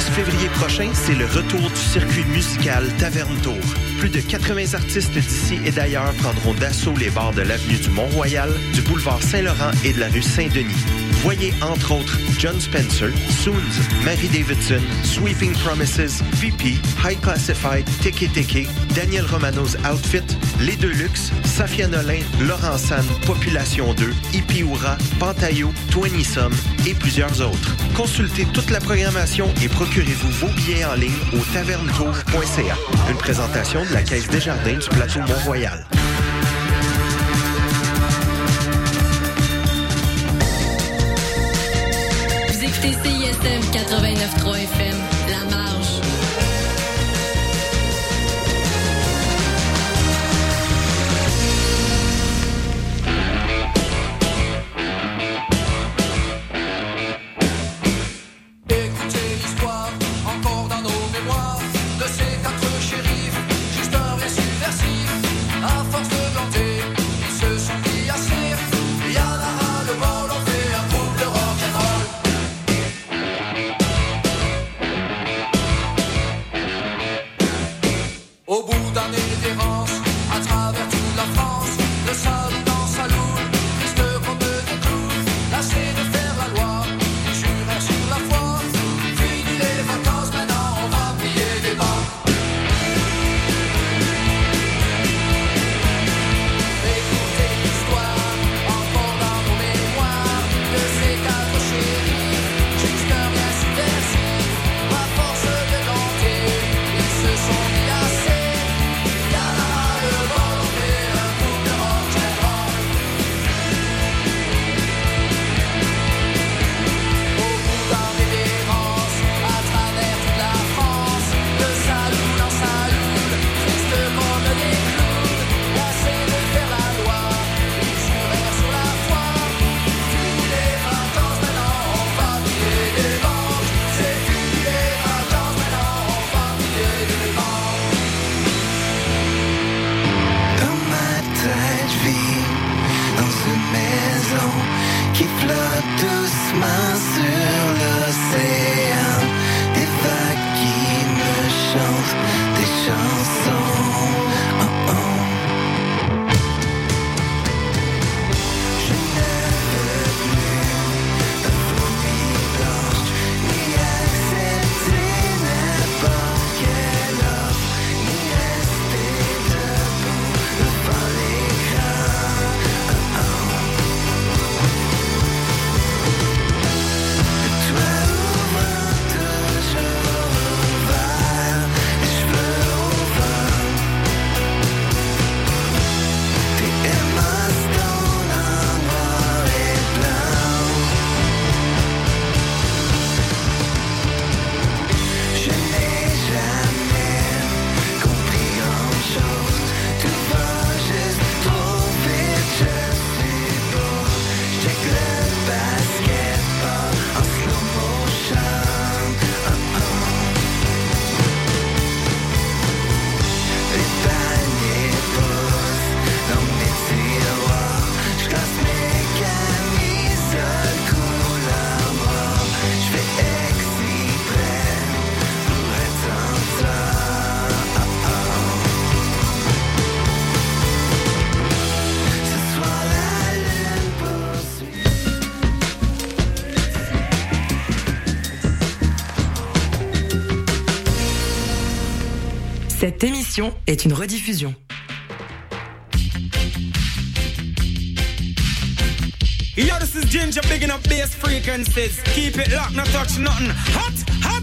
6 février prochain, c'est le retour du circuit musical Taverne Tour. Plus de 80 artistes d'ici et d'ailleurs prendront d'assaut les bars de l'avenue du Mont-Royal, du boulevard Saint-Laurent et de la rue Saint-Denis. Voyez entre autres John Spencer, Soons, Mary Davidson, Sweeping Promises, VP, High Classified, Tiki Tiki, Daniel Romano's Outfit, Les Deluxe, Safia Nolin, Laurent San, Population 2, Ipiura, Pantayo, Twenty et plusieurs autres. Consultez toute la programmation et procurez-vous vos billets en ligne au tavernetour.ca. Une présentation de la Caisse des Jardins du plateau Mont-Royal. Vous écoutez CISM 89.3 FM, La Marge. Cette émission est une rediffusion. This is Ginger frequencies. Keep it locked, not touch nothing. Hot, hot,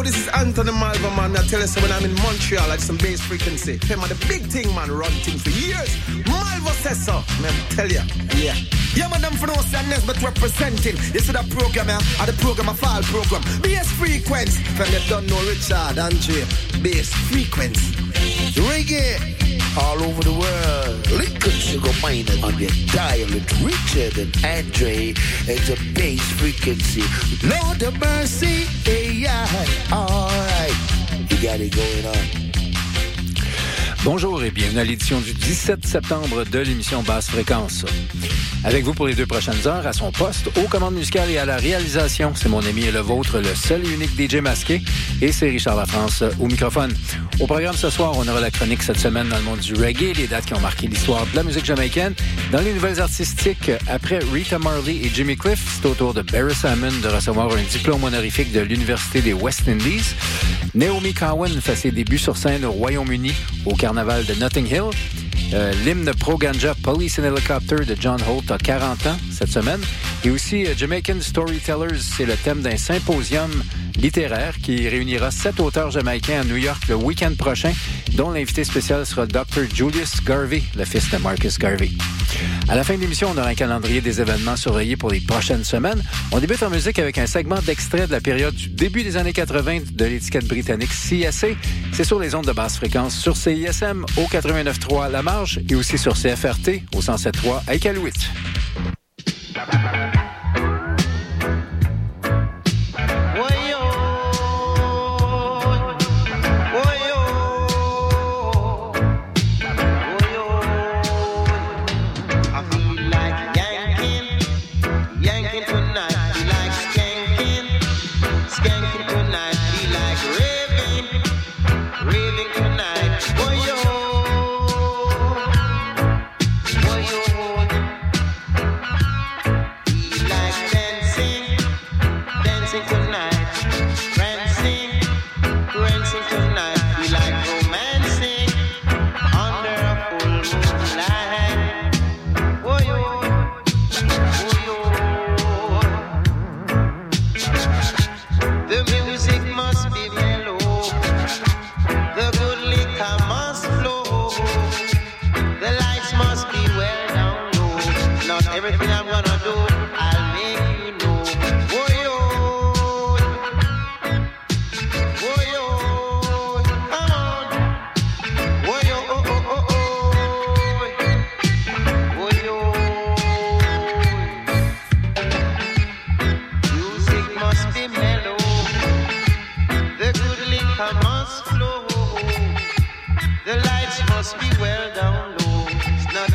Yo, this is Anthony Malvo, man. I tell you, so when I'm in Montreal, I do some bass frequency. Them are the big thing, man. Run things for years. Malva says so. Man, tell ya. Yeah. Yeah, madam, for no sadness, but representing. You see that program, yeah? Or the program, a file program. Bass frequency. From they don't know Richard, Andre. Bass frequency. Reggae. All over the world. Lincoln Sugar Miner on your dial it Richard and Andre and the bass frequency. Lord of mercy, yeah. All right, you got it going on. Bonjour et bienvenue à l'édition du 17 septembre de l'émission Basse Fréquence. Avec vous pour les deux prochaines heures, à son poste, aux commandes musicales et à la réalisation, c'est mon ami et le vôtre, le seul et unique DJ masqué, et c'est Richard Lafrance au microphone. Au programme ce soir, on aura la chronique cette semaine dans le monde du reggae, les dates qui ont marqué l'histoire de la musique jamaïcaine. Dans les nouvelles artistiques, après Rita Marley et Jimmy Cliff, c'est au tour de Barry Salmon de recevoir un diplôme honorifique de l'Université des West Indies. Naomi Cowan fait ses débuts sur scène au Royaume-Uni au carnaval de Notting Hill. Euh, L'hymne Pro Ganja Police and Helicopter de John Holt a 40 ans cette semaine. Et aussi euh, Jamaican Storytellers, c'est le thème d'un symposium littéraire qui réunira sept auteurs jamaïcains à New York le week-end prochain, dont l'invité spécial sera Dr. Julius Garvey, le fils de Marcus Garvey. À la fin de l'émission, on aura un calendrier des événements surveillés pour les prochaines semaines. On débute en musique avec un segment d'extrait de la période du début des années 80 de l'étiquette britannique CSA. C'est sur les ondes de basse fréquence sur CISM au 89.3 La Marge et aussi sur CFRT au 107.3 à Iqaluit.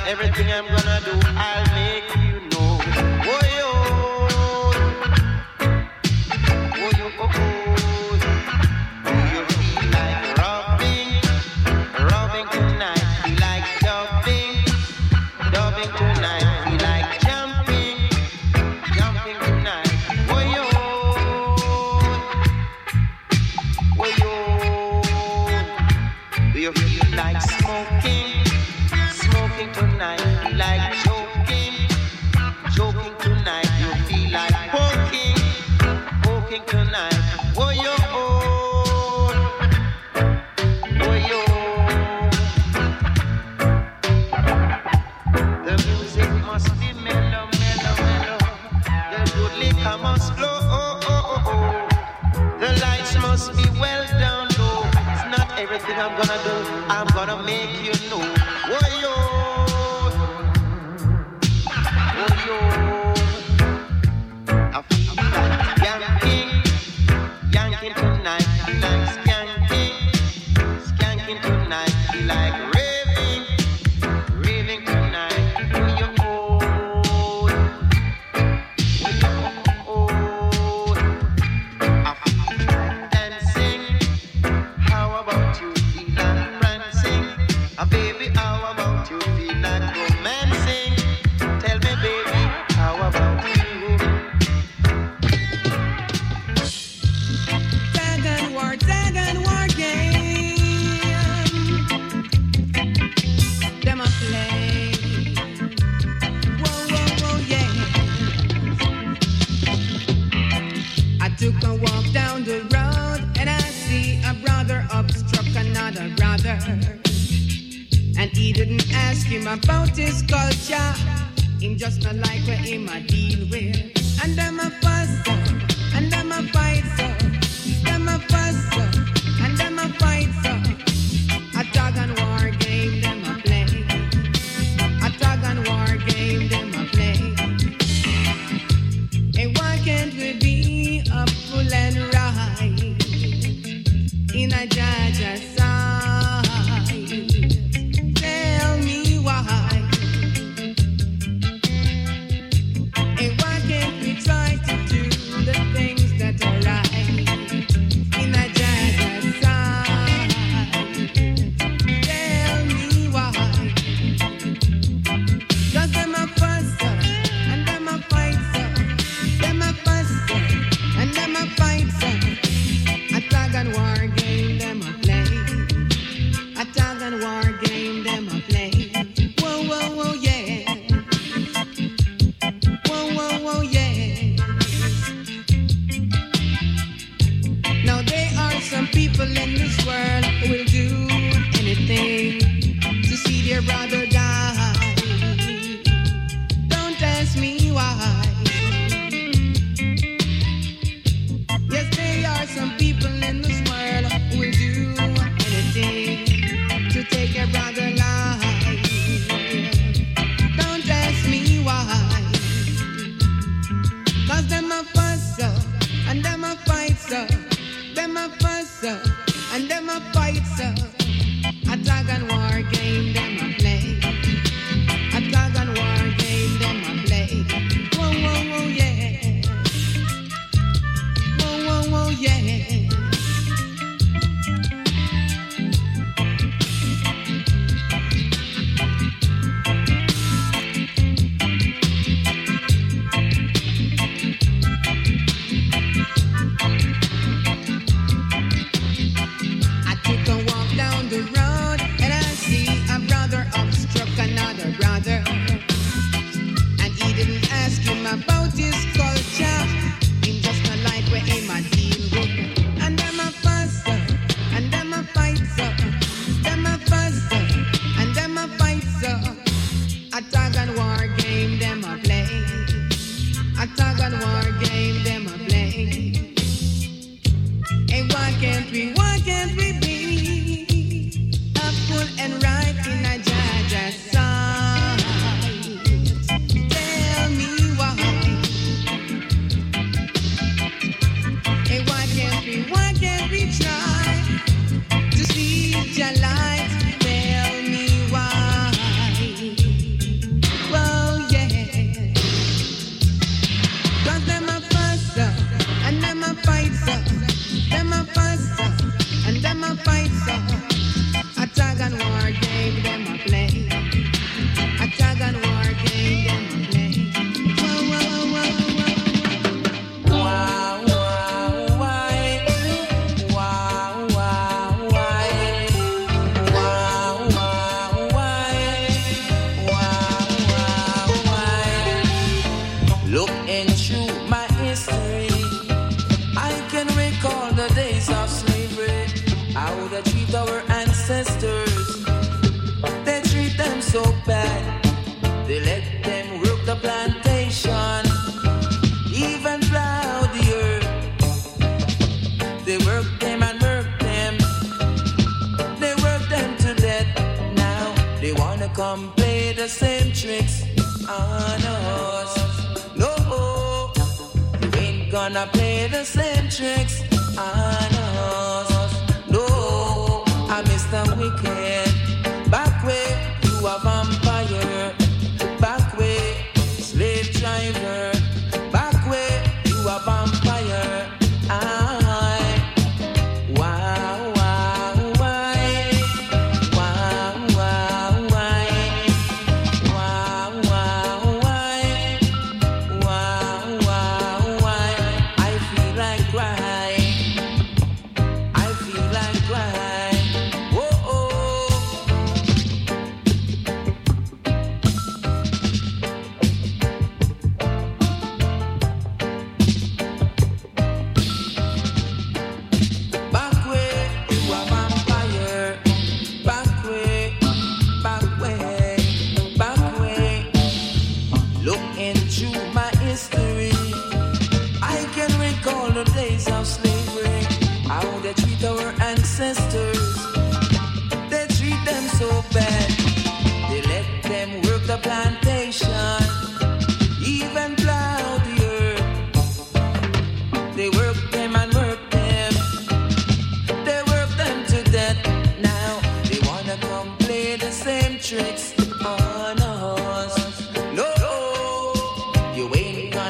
Everything I'm gonna do. I'll make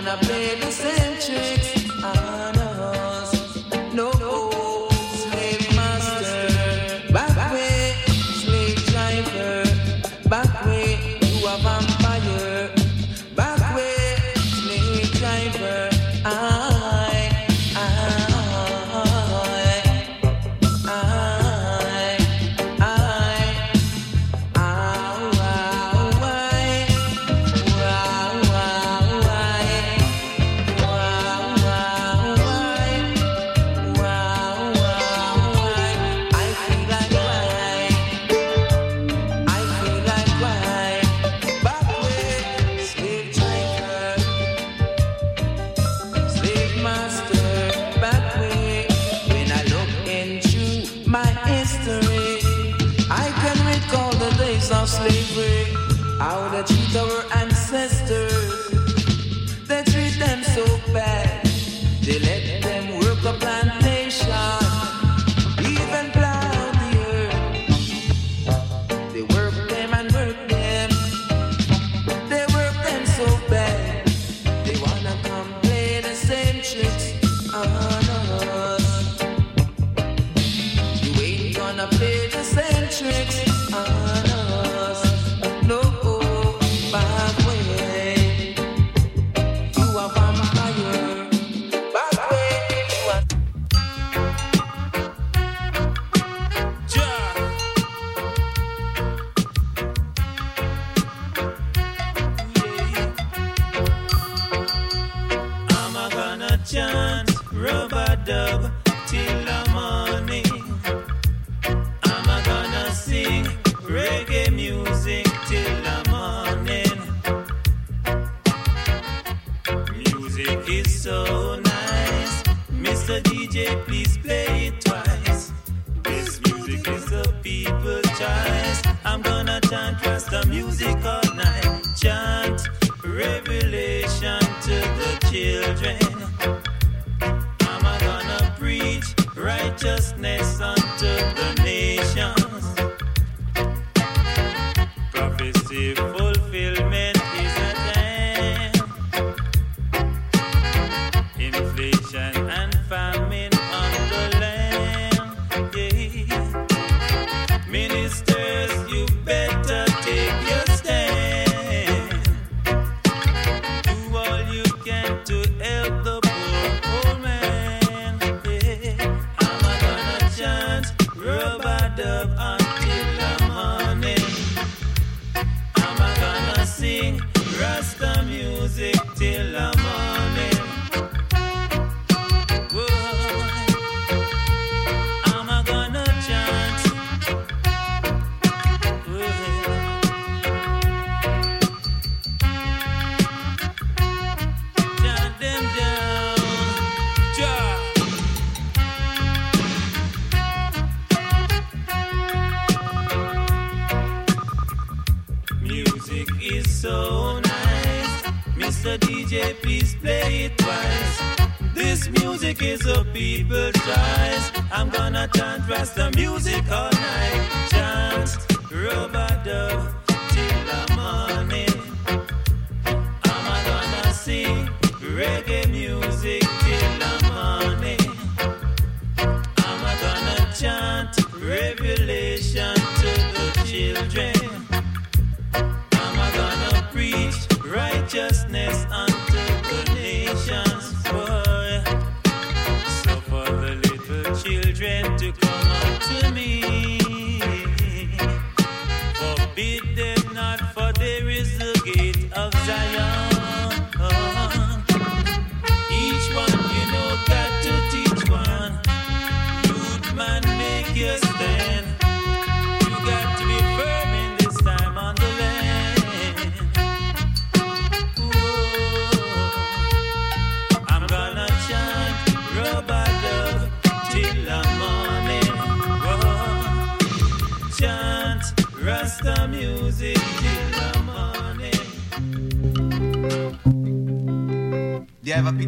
ain't gonna play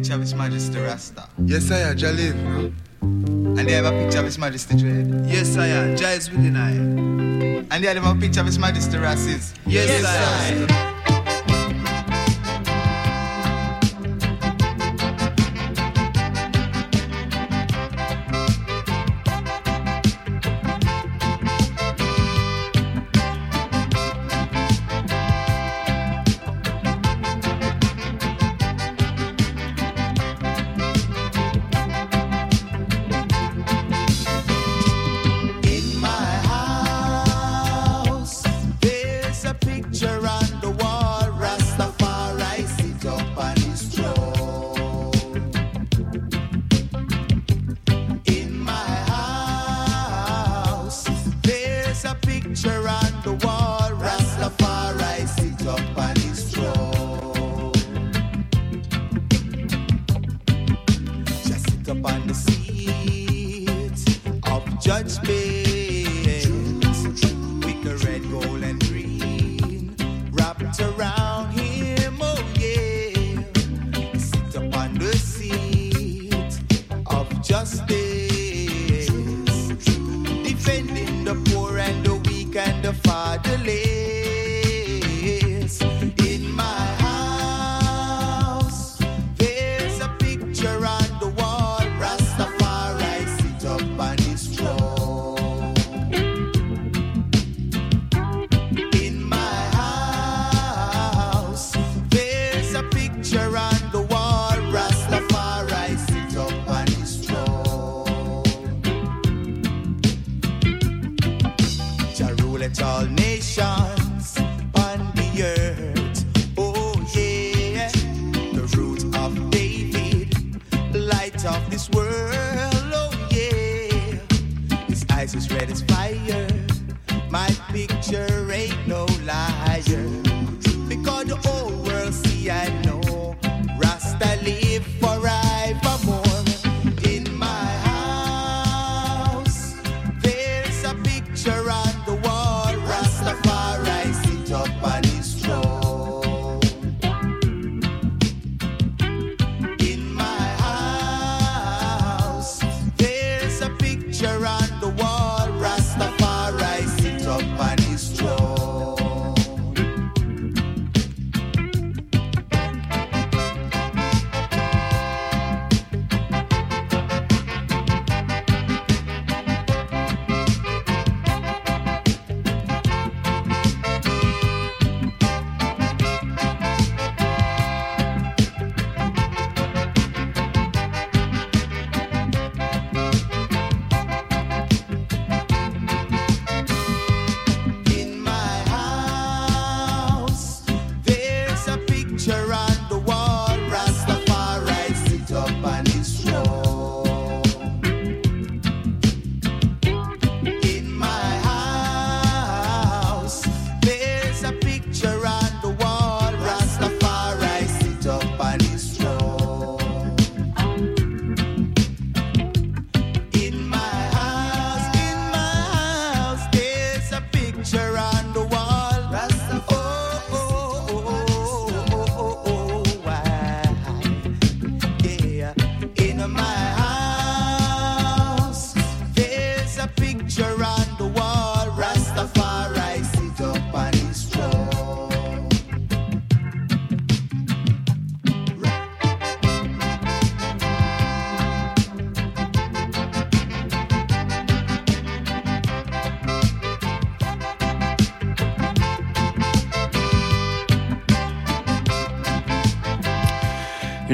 picture of His Majesty Rasta. Yes, I am Jalil. And they have a picture of His Majesty Dread. Yes, I am. Jai is within I. And they have a picture of His Majesty Rasis. Yes, yes I am.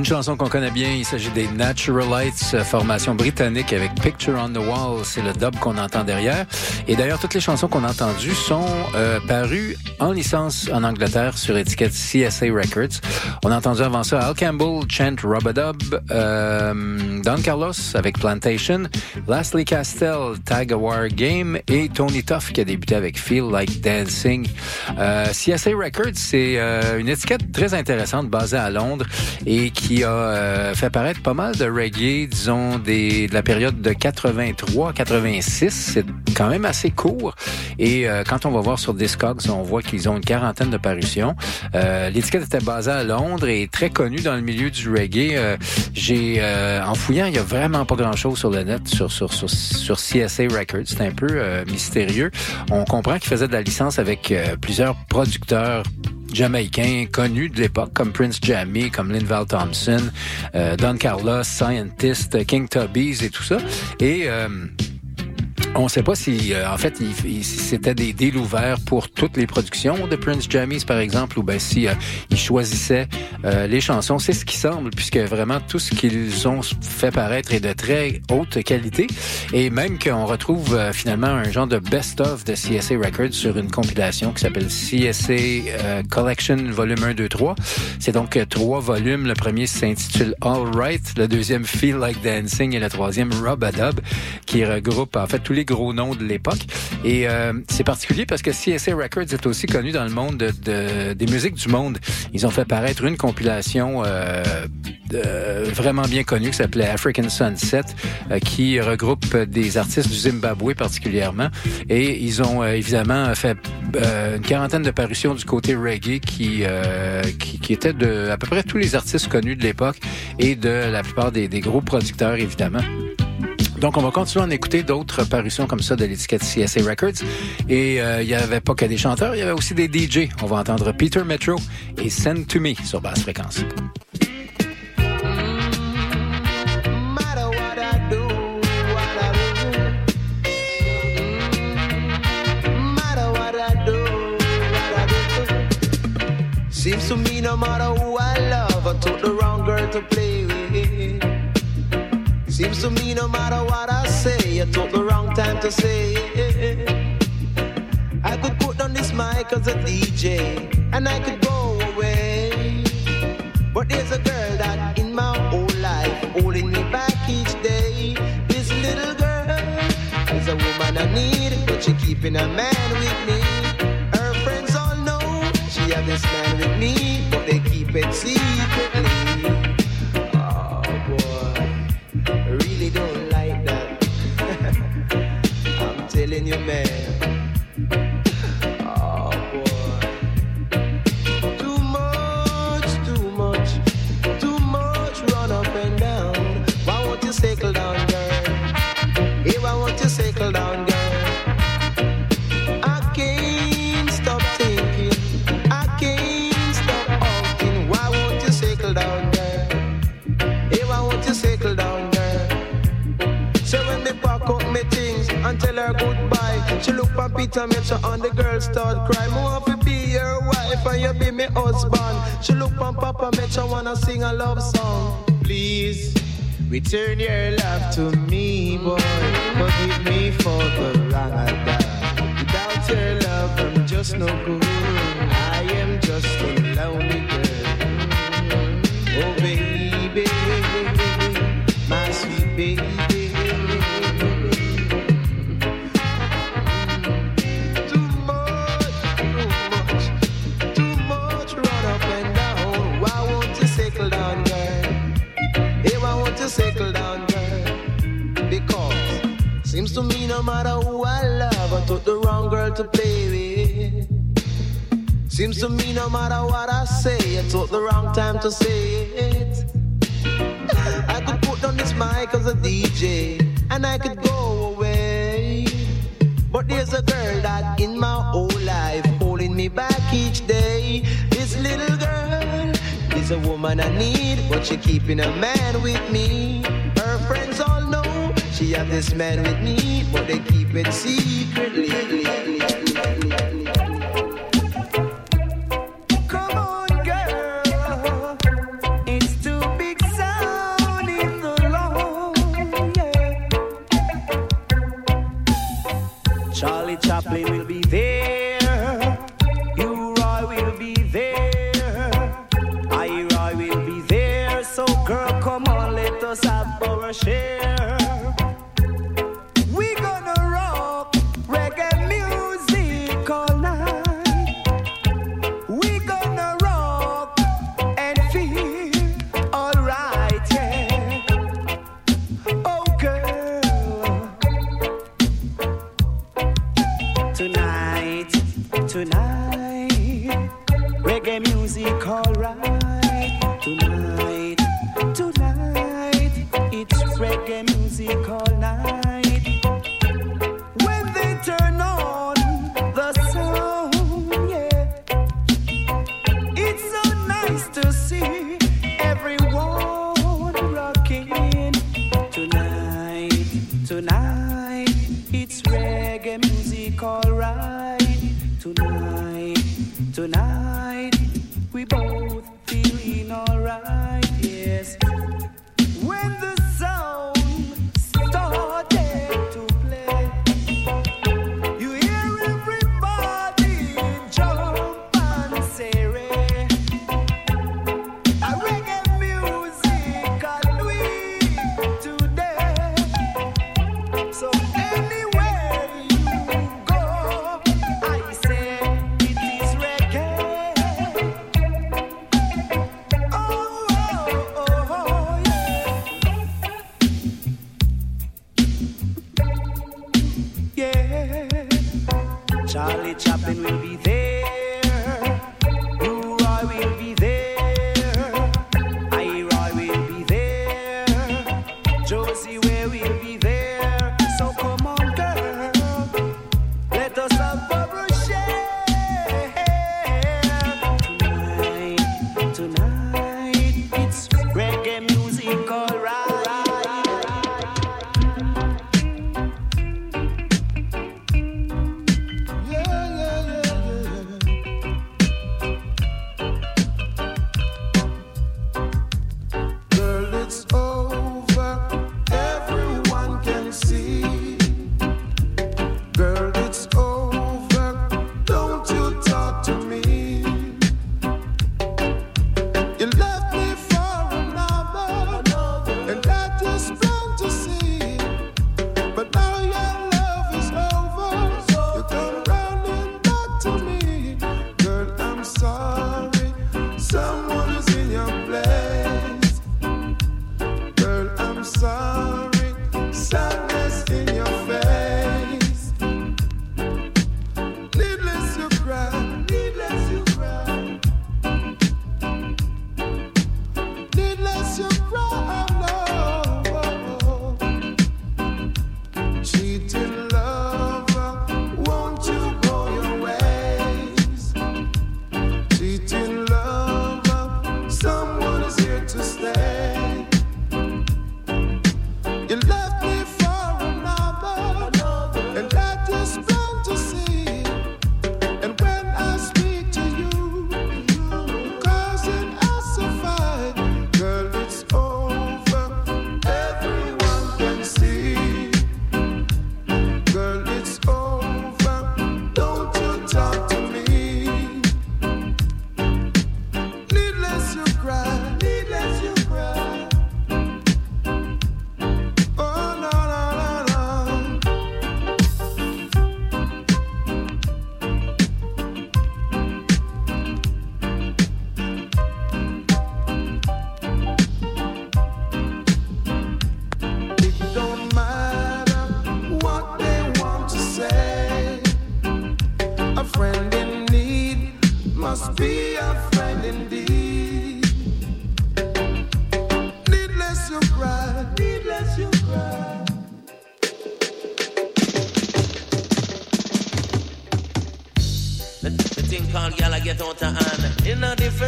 Une chanson qu'on connaît bien, il s'agit des Naturalites, euh, formation britannique avec Picture on the Wall, c'est le dub qu'on entend derrière. Et d'ailleurs, toutes les chansons qu'on a entendues sont euh, parues en licence en Angleterre sur étiquette CSA Records. On a entendu avant ça Al Campbell, Chant Rubadub, euh, Don Carlos avec Plantation, Lastly Castell, Tag War Game et Tony Tuff qui a débuté avec Feel Like Dancing. Euh, CSA Records, c'est euh, une étiquette très intéressante basée à Londres et qui a euh, fait paraître pas mal de reggae, disons, des, de la période de 83-86. C'est quand même assez court. Et euh, quand on va voir sur Discogs, on voit qu'ils ont une quarantaine de parutions. Euh, L'étiquette était basée à Londres et très connue dans le milieu du reggae. Euh, J'ai euh, en fouillant, il y a vraiment pas grand-chose sur le net sur sur sur, sur CSA Records. C'est un peu euh, mystérieux. On comprend qu'ils faisaient de la licence avec euh, plusieurs producteurs jamaïcains connus de l'époque, comme Prince Jammy, comme Linval Thompson, Don Carlos, Scientist, King Tubbies et tout ça. Et on ne sait pas si, euh, en fait, c'était des deals ouverts pour toutes les productions de Prince Jammies, par exemple, ou ben si euh, ils choisissaient euh, les chansons. C'est ce qui semble, puisque vraiment tout ce qu'ils ont fait paraître est de très haute qualité, et même qu'on retrouve euh, finalement un genre de best-of de CSA Records sur une compilation qui s'appelle CSA euh, Collection Volume 1, 2, 3. C'est donc euh, trois volumes. Le premier s'intitule All Right, le deuxième Feel Like Dancing et le troisième Rub a qui regroupe en fait tous les gros noms de l'époque. Et euh, c'est particulier parce que CSA Records est aussi connu dans le monde de, de- des musiques du monde. Ils ont fait paraître une compilation euh, vraiment bien connue qui s'appelait African Sunset, euh, qui regroupe des artistes du Zimbabwe particulièrement. Et ils ont euh, évidemment fait euh, une quarantaine de parutions du côté reggae qui, qui, qui étaient de à peu près tous les artistes connus de l'époque et de la plupart des, des gros producteurs, évidemment. Donc, on va continuer à en écouter d'autres parutions comme ça de l'étiquette CSA Records. Et euh, il n'y avait pas que des chanteurs, il y avait aussi des DJ. On va entendre Peter Metro et Send to Me sur basse fréquence. Seems to me no matter who I love, I the wrong girl to. Seems to me no matter what I say, I took the wrong time to say. I could put on this mic as a DJ, and I could go away. But there's a girl that in my whole life holding me back each day. This little girl is a woman I need, but she keeping a man with me. Her friends all know she have this man with me, but they keep it secretly. Sing a love song. Please return your love to me, boy. Time to say it. I could put on this mic as a DJ, and I could go away. But there's a girl that in my whole life holding me back each day. This little girl is a woman I need, but she keeping a man with me. Her friends all know she have this man with me, but they keep it secretly.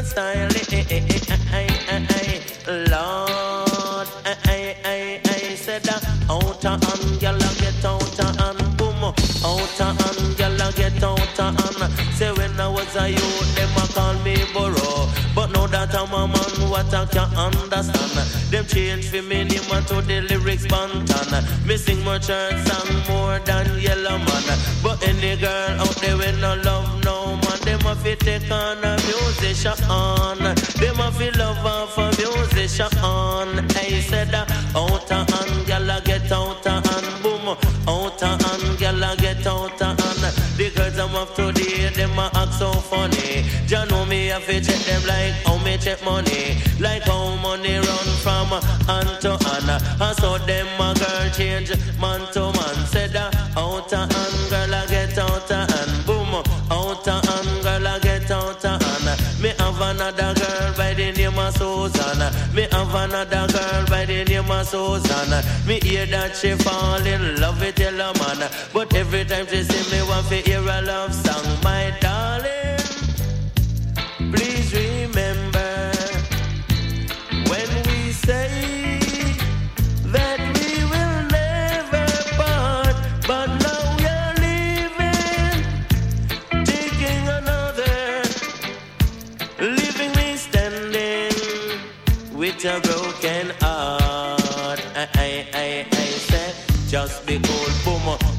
Style. Eh, eh, eh, eh, eh, eh, eh, eh. Lord, eh, eh, eh, eh, said that out of hand, Gala get out of hand. Boom, out of hand, Gala get out of hand. Say when I was a youth, them a call me Burro. But now that I'm a man, what I can understand. Them change for me name to the lyrics Banton. Me sing more church song more than Yellowman. But any girl out there with no love a fi take on a musician. Them a fi love off a musician. I said out of hand, gyal a get out of hand, boom. Out of hand, gyal a get out of hand. The girls I'm up today, them a act so funny. Ya know me a fi check them like how me check money, like how money run from hand to hand. And so them a girl change man to man. Said out of hand, girl a get out of hand, boom. Another girl by the name of Susan. Me have another girl by the name of Susan. Me hear that she fall in love with Yellowman, but every time she see me, want to hear a love song,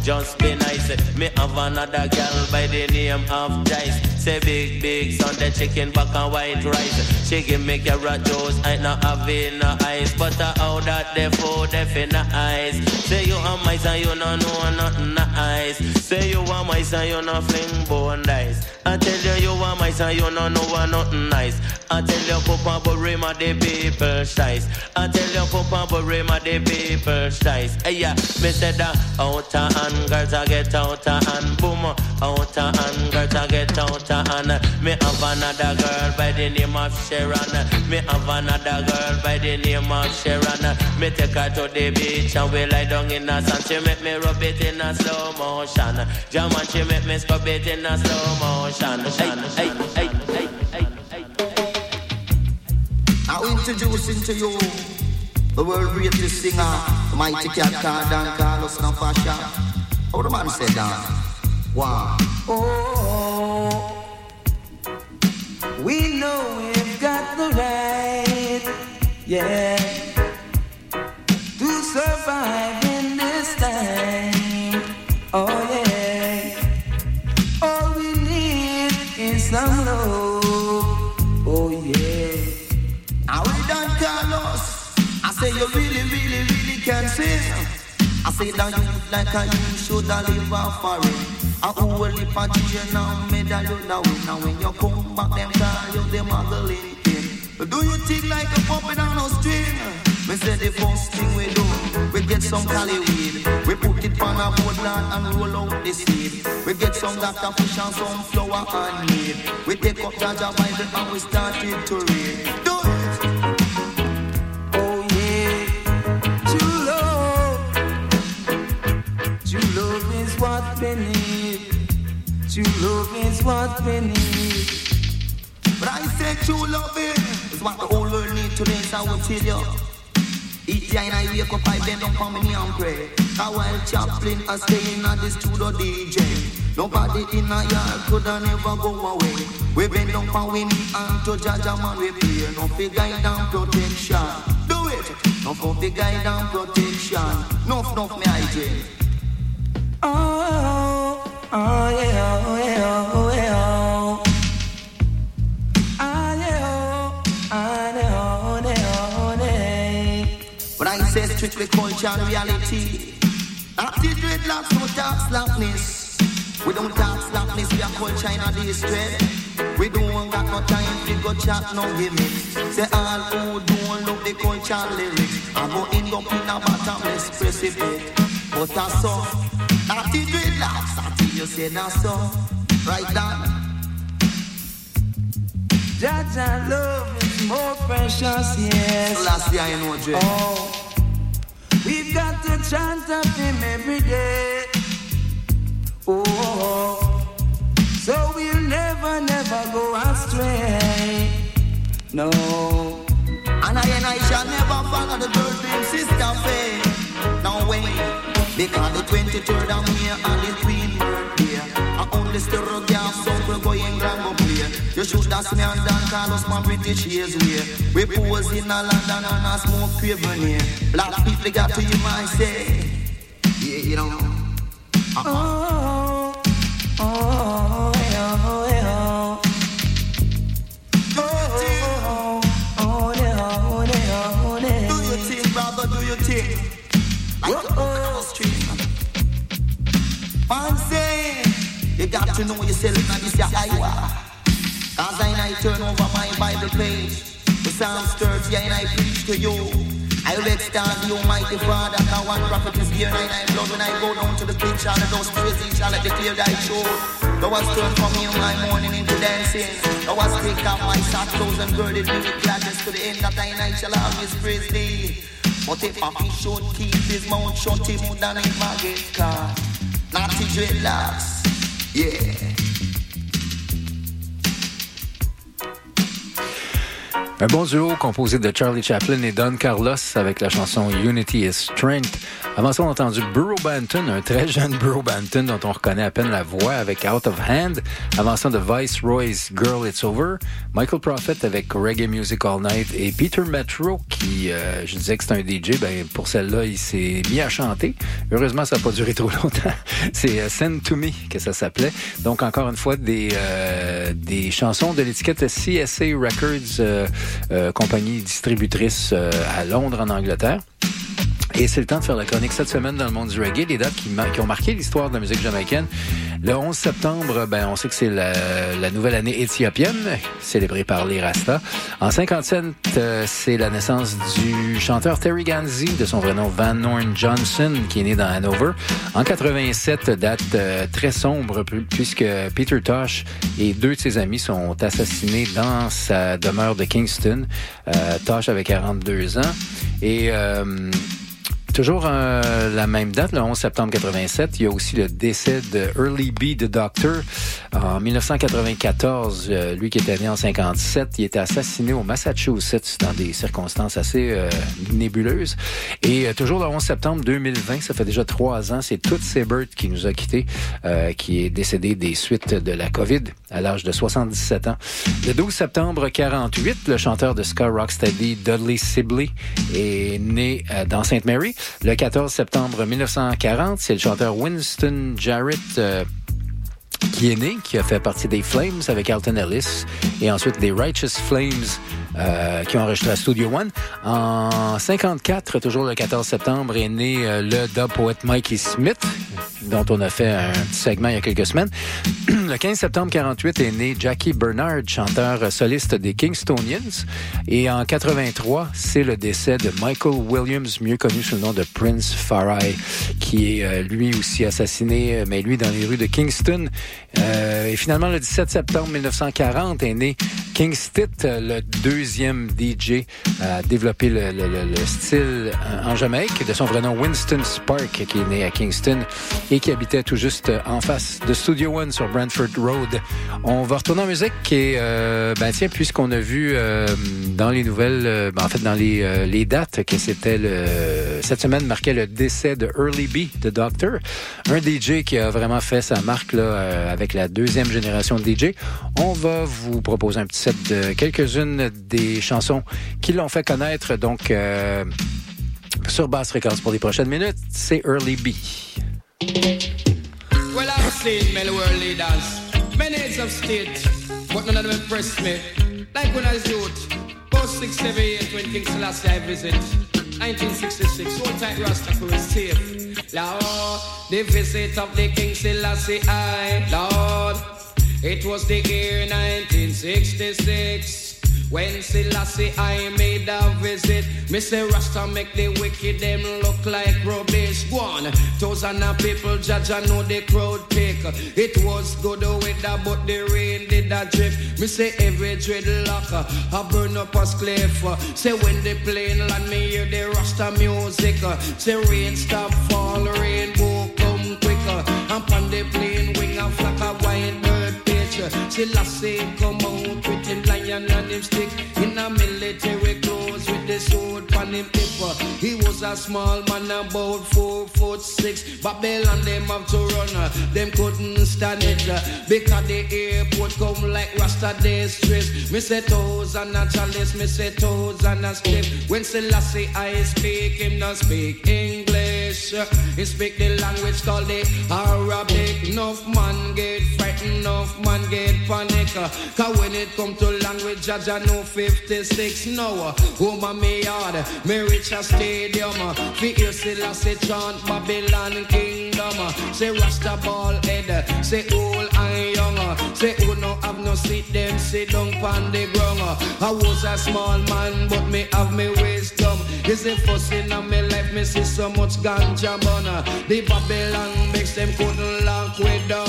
just be Me have another girl by the name of Dice. Say big, big Sunday chicken, back and white rice. She give me carrot juice, I not having no ice. But I how that the food, they finna ice. Say you are my son, you no know nothing nice. Say you are my son, you no fling bone dice. I tell you, you are my son, you no know nothing nice. I tell you, Papa Burima, the people shice. I tell you, Papa Burima, the people shice. Hey, yeah, me said that out of hand, girls, I get out of hand. Boom, out of hand, girls, I get out of hand. Me have another girl by the name of Sharon. Me have another girl by the name of Sharon. Me take her to the beach and we lie down in the sun. She make me rub it in a slow motion. Jam and she make me scrub it in a slow motion. Hey, hey, hey, hey, hey. Now introducing to you the world greatest singer, mighty cat called Carlos Nafasha. How the man said that? Wow. Oh, we know we've got the right, yeah, to survive in this time. Oh yeah, all we need is some love. Oh yeah. Now we Don Carlos. I say you really, really, really can sing. I say that you like a you should have live off for it. A whole heap of cheer now, medal you now. Now when you come back, them call you the muggling king. Do you think like a puppet on a string? Me say the first thing we do, we get some cali weed. We put it on a board land and roll out the seed. We get some Dr. Fish and some flour and meat. We take up Jaja Bible and we started to read. We need. True love is what we need. But I say true loving is what the whole world need today, so I will tell you. Each day I wake up, I bend down for me and pray. A while Chaplin I stay in the studio DJ. Nobody in a yard could never go away. We bend down for we and to Jaja man we pray. No for guide and protection. Do it. No for the guide and protection. No, no, me I dream. Strictly culture reality. After dreadlocks, no slackness. We don't talk slackness, we are culture in a. We don't got no time to go chat, no gimmicks. Say all who don't love the culture lyrics. I go end up in a bottomless precipice. But that's so. After dreadlocks, I tell you say that's so. Right down. Judge and love is more precious, yes. Last year, you know, Jay. Oh, we've got to chant of him every day. Oh, so we'll never, never go astray. No. And I and I shall never follow the girl dream sister faith. No way. Because the 23rd of May the Queen birthday. I only still rock your song we're going Grambo play. You should seen me and Don Carlos my British years way. We pose in a London and a smoke craven here. Black people got to you my say. Yeah, you know. Oh, oh, oh, yeah, oh, Man say, you got to know yourself and this your Iowa. Cause I I turn over my Bible page. The Psalm 30 and I preach to you. I will extend the Almighty Father, now one prophet is here, and I blood when I go down to the pitch, and those praise shall let declare thy truth. Thou hast turned from me in my morning into dancing. Thou hast taken off my sackcloth and girded me with gladness to the end that I I shall always praise thee. But if a fish should keep his mouth shut, he would not get caught. Naughty dreadlocks, yeah. Un bon duo composé de Charlie Chaplin et Don Carlos avec la chanson Unity is Strength. Avant ça, on a entendu Burrow Banton, un très jeune Burrow Banton dont on reconnaît à peine la voix avec Out of Hand. Avant ça, de Viceroy's Girl It's Over. Michael Prophet avec Reggae Music All Night et Peter Metro qui, euh, je disais que c'est un DJ, ben pour celle-là, il s'est mis à chanter. Heureusement, ça n'a pas duré trop longtemps. C'est euh, Send to Me que ça s'appelait. Donc encore une fois, des, euh, des chansons de l'étiquette CSA Records, euh, compagnie distributrice euh, à Londres en Angleterre. Et c'est le temps de faire la chronique cette semaine dans le monde du reggae, les dates qui, qui ont marqué l'histoire de la musique jamaïcaine. Le 11 septembre, ben, on sait que c'est la, nouvelle année éthiopienne, célébrée par les Rasta. En 57, euh, c'est la naissance du chanteur Terry Ganzi, de son vrai nom Van Norn Johnson, qui est né dans Hanover. En 87, date euh, très sombre, puisque Peter Tosh et deux de ses amis sont assassinés dans sa demeure de Kingston. Euh, Tosh avait 42 ans. Et... Toujours euh, la même date, le 11 septembre 87, il y a aussi le décès de Early B. The Doctor en 1994. Euh, lui qui était né en 57, il était assassiné au Massachusetts dans des circonstances assez euh, nébuleuses. Et toujours le 11 septembre 2020, ça fait déjà trois ans, c'est Toots Sebert qui nous a quittés, qui est décédé des suites de la COVID à l'âge de 77 ans. Le 12 septembre 48, le chanteur de ska rocksteady Dudley Sibley est né dans Sainte Mary. Le 14 septembre 1940, c'est le chanteur Winston Jarrett euh, qui est né, qui a fait partie des Flames avec Alton Ellis et ensuite des Righteous Flames euh, qui ont enregistré à Studio One. En 54, toujours le 14 septembre, est né euh, le dub poète Mikey Smith, dont on a fait un petit segment il y a quelques semaines. le 15 septembre 48 est né Jackie Bernard, chanteur soliste des Kingstonians. Et en 83, c'est le décès de Michael Williams, mieux connu sous le nom de Prince Farai, qui est euh, lui aussi assassiné, mais lui dans les rues de Kingston. Euh, et finalement, le 17 septembre 1940 est né King Stitt, le deuxième DJ à développer le, le, le, le style en Jamaïque, de son vrai nom Winston Spark, qui est né à Kingston et qui habitait tout juste en face de Studio One sur Brantford Road. On va retourner en musique et euh, ben tiens, puisqu'on a vu euh, dans les nouvelles, euh, ben, en fait dans les, euh, dates que c'était cette semaine marquait le décès de Early B, de Doctor, un DJ qui a vraiment fait sa marque là euh, avec la deuxième génération de DJ. On va vous proposer un petit set de quelques-unes des chansons qui l'ont fait connaître donc euh, sur basse fréquence pour les prochaines minutes. C'est Early B. Well, I've seen many world leaders, many heads of state, but none of them impressed me. Like when I was youth, post 6, 7, 8, when King Selassie I visit. 1966, hold tight Rasta for his safe. Lord, the visit of the King Selassie I, Lord, it was the year 1966. When Selassie I made a visit, me say Rasta make the wicked them look like rubbish. One thousand of people judge I know the crowd pick. It was good weather, but the rain did a drip. Me say every dreadlock I burn up a cliff. Say when the plane land, me hear the Rasta music. Say rain stop fall, rainbow come quicker. And on the plane bird picture. Say Lassie come out with him lion and him stick in a military clothes with the sword on him hip. He was a small man about four foot six. Babylon them have to run, them couldn't stand it because the airport come like Rasta day stress. Me say toes and a chalice, me say toes and a step. When Selassie I speak, him not speak English. Uh, He speak the language called the Arabic. Enough man get frightened, enough man get panic. uh, Cause when it come to language, judge I know 56 now. uh, Over me yard, me reach a stadium. Fi hear Selassie chant Babylon kingdom. Say Rasta ball head, say old and young. Say who no have no seat, them sit down pon the ground. I was a small man, but me have me wisdom. Is the first in me life, me see so much ganja burner. The Babylon makes them couldn't lock way down.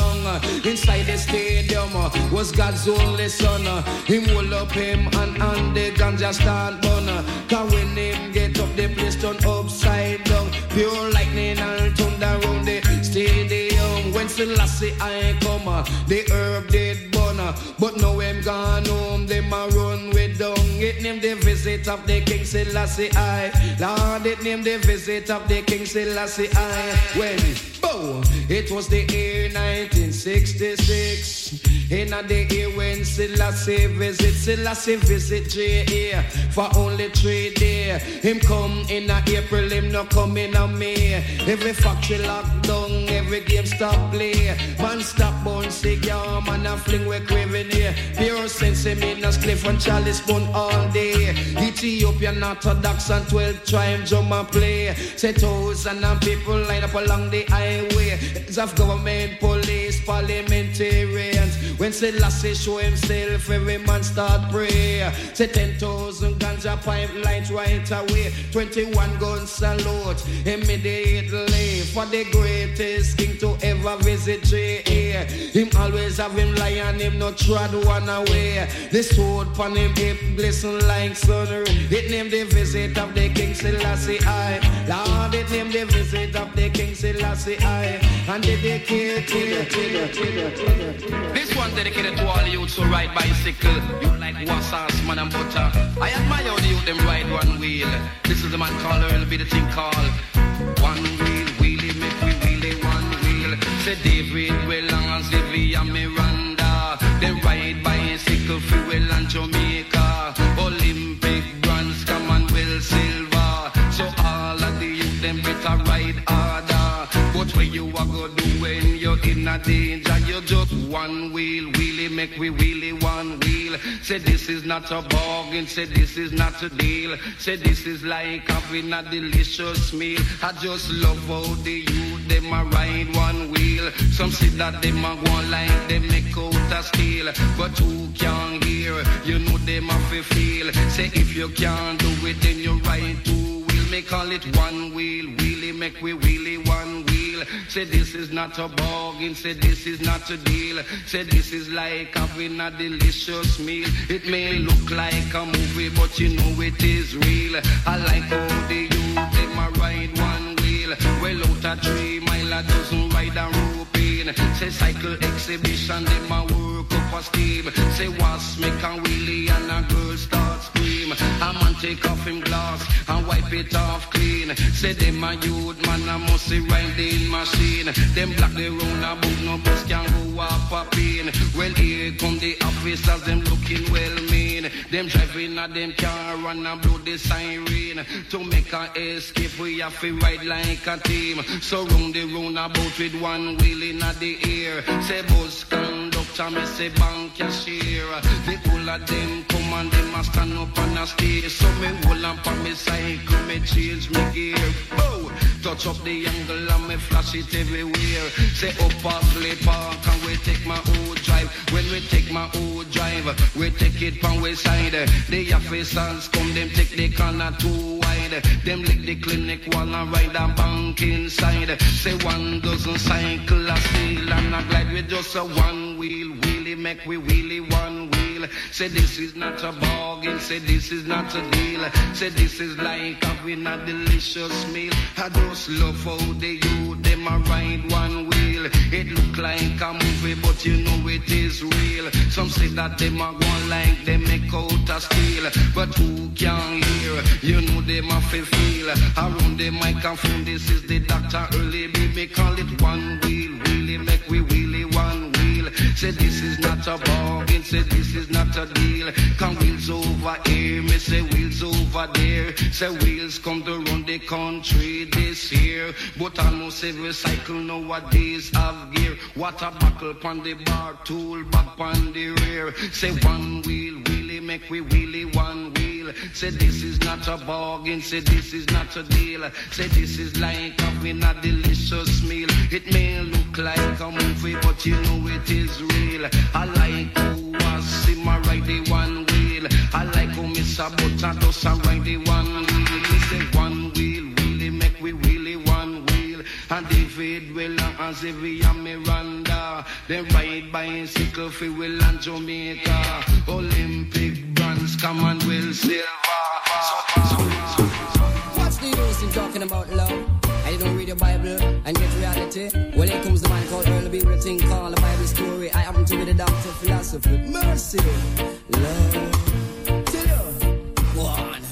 Inside the stadium uh, was God's only son. uh. Him hold up him and and the ganja start burner. Cause when him get up, the place turn upside down. Pure lightning and thunder round the stadium. When Selassie I come, uh, the herb did burn. uh, But now him gone home, them a run. It name the visit of the King Selassie I. Lord, it name the visit of the King Selassie I. When, boom, it was the year 1966. In the year when Selassie visit, Selassie visit J.A. for only three days. Him come in a April, him no come in a May. Every factory locked down, every game stop play. Man stop bun cigar, man a fling we craving here. Pure sense him in a cliff and chalice bun all day. Ethiopian Orthodox and 12 tribe drum and play. Say thousand and people line up along the highway. Heads of government, police, parliamentarians. When Selassie show himself, every man start pray. Say 10,000 ganja pipelines right away. 21 guns salute immediately for the greatest king to ever visit J.A. Him always have him lion, him no trod one away. The sword pon him hip glisten like sun. It named the visit of the king Selassie I. Lord, it named the visit of the king Selassie I. And dedicated This one dedicated to all the youths who ride bicycle. You like wassas, man and butter. I admire the youth them ride one wheel. This is the man called Earl, be the thing called one wheel, wheelie, make we wheelie one wheel. Say David, Weller and Xavier Miranda. They ride bicycle, fuel and Jamaica. Olympic bronze, Commonwealth silver. So all of the youth them better ride harder. But where you are go do when you're in a danger, just one wheel, wheelie make we wheelie one wheel. Say this is not a bargain, say this is not a deal. Say this is like having a delicious meal. I just love how the youth them a ride one wheel. Some say that them a go like them make out a steel, but who can hear? You know them a feel. Say if you can't do it, then you ride wheel. Me call it one wheel, wheelie make we wheelie one wheel. Say this is not a bargain, say this is not a deal. Say this is like having a delicious meal. It may look like a movie, but you know it is real. I like how the youth them a ride one wheel. Well out a three mile a dozen ride a rope in. Say cycle exhibition, them a work up a steam. Say was make a wheelie and a girl start scream. A man take off him glass and wipe it off clean. Say them a youth man a must see riding machine. Them black they round about no bus can go up a pin. Well here come the officers, them looking well mean. Them driving a them car and a blow the siren. To make a escape we have to ride like a team. So round the round about with one wheel in the air. Say bus conductor, me say bank cashier. The whole of them come and them a stand up on a stage. So me hold on for me cycle, me change me gear. Oh, Touch up the angle and me flash it everywhere. Say up ugly park and we take my old drive. When we take my old drive, we take it from we side. The officers come, them take the corner too wide. Them lick the clinic wall and ride a bank inside. Say one dozen cycle a steal and a glide with just a one wheel. Wheelie make we wheelie one wheel. Say this is not a bargain. Say this is not a deal. Say this is like having a delicious meal. I just love how they you them a ride one wheel. It look like a movie, but you know it is real. Some say that them a go like they make out a steel, but who can hear? You know them a feel. Around the microphone, this is the doctor early baby call it one wheel. Wheelie make we wheelie one Say this is not a bargain. Say this is not a deal. Come wheels over here, me say wheels over there. Say wheels come to run the country this year. But almost every cycle nowadays have gear. Water buckle on the bar, tool back on the rear. Say one wheel, wheelie make we wheelie one wheel. Say this is not a bargain. Say this is not a deal. Say this is like having a delicious meal. It may look like a movie, but you know it is real. I like who was see my ride the one wheel. I like how Miss a Abuta does a ride the one wheel. Me say one wheel, wheelie make we wheelie one wheel. And David Weller and Xavier Miranda. They ride bicycle for Will and Jamaica. Olympic Commonwealth silver. What's the use in talking about love? And you don't read your Bible and get reality. Well, here comes the man called Earl B. with a thing called the Bible story. I happen to be the doctor of philosophy. Mercy, love, till you. One.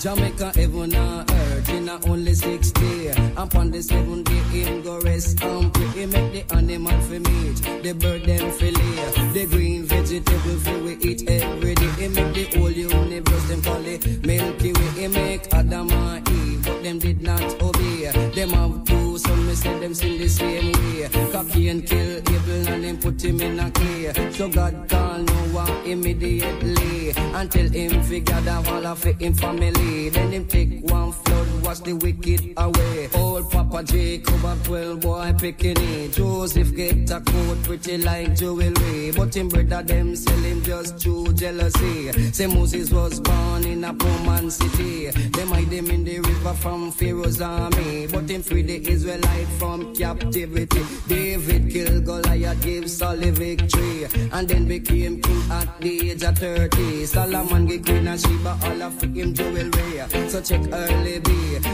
Jamaica, heaven and earth in a only six day. And on the seventh day, him go rest and pray. Make the animal for meat, the bird them lay. The green vegetable for we eat every day. He make the whole universe, them call it Milky Way. He make Adam and Eve, but them did not obey. Them have two, some me say them sin the same way. Cocky and kill Abel and them put him in a clay. So God call Noah immediately until him figure that all of him family. Then him take one flood, wash the wicked away. Old Papa Jacob a twelve boy picking it. Joseph get a coat pretty like jewelry, but him brother them sell him just through jealousy. Say Moses was born in a poor man city. Them hide him in the river from Pharaoh's army, but him free the Israelite from captivity. David killed Goliath, gave Saul victory, and then became king at the age of 30. Solomon gave Queen of Sheba all of him jewelry. So check early B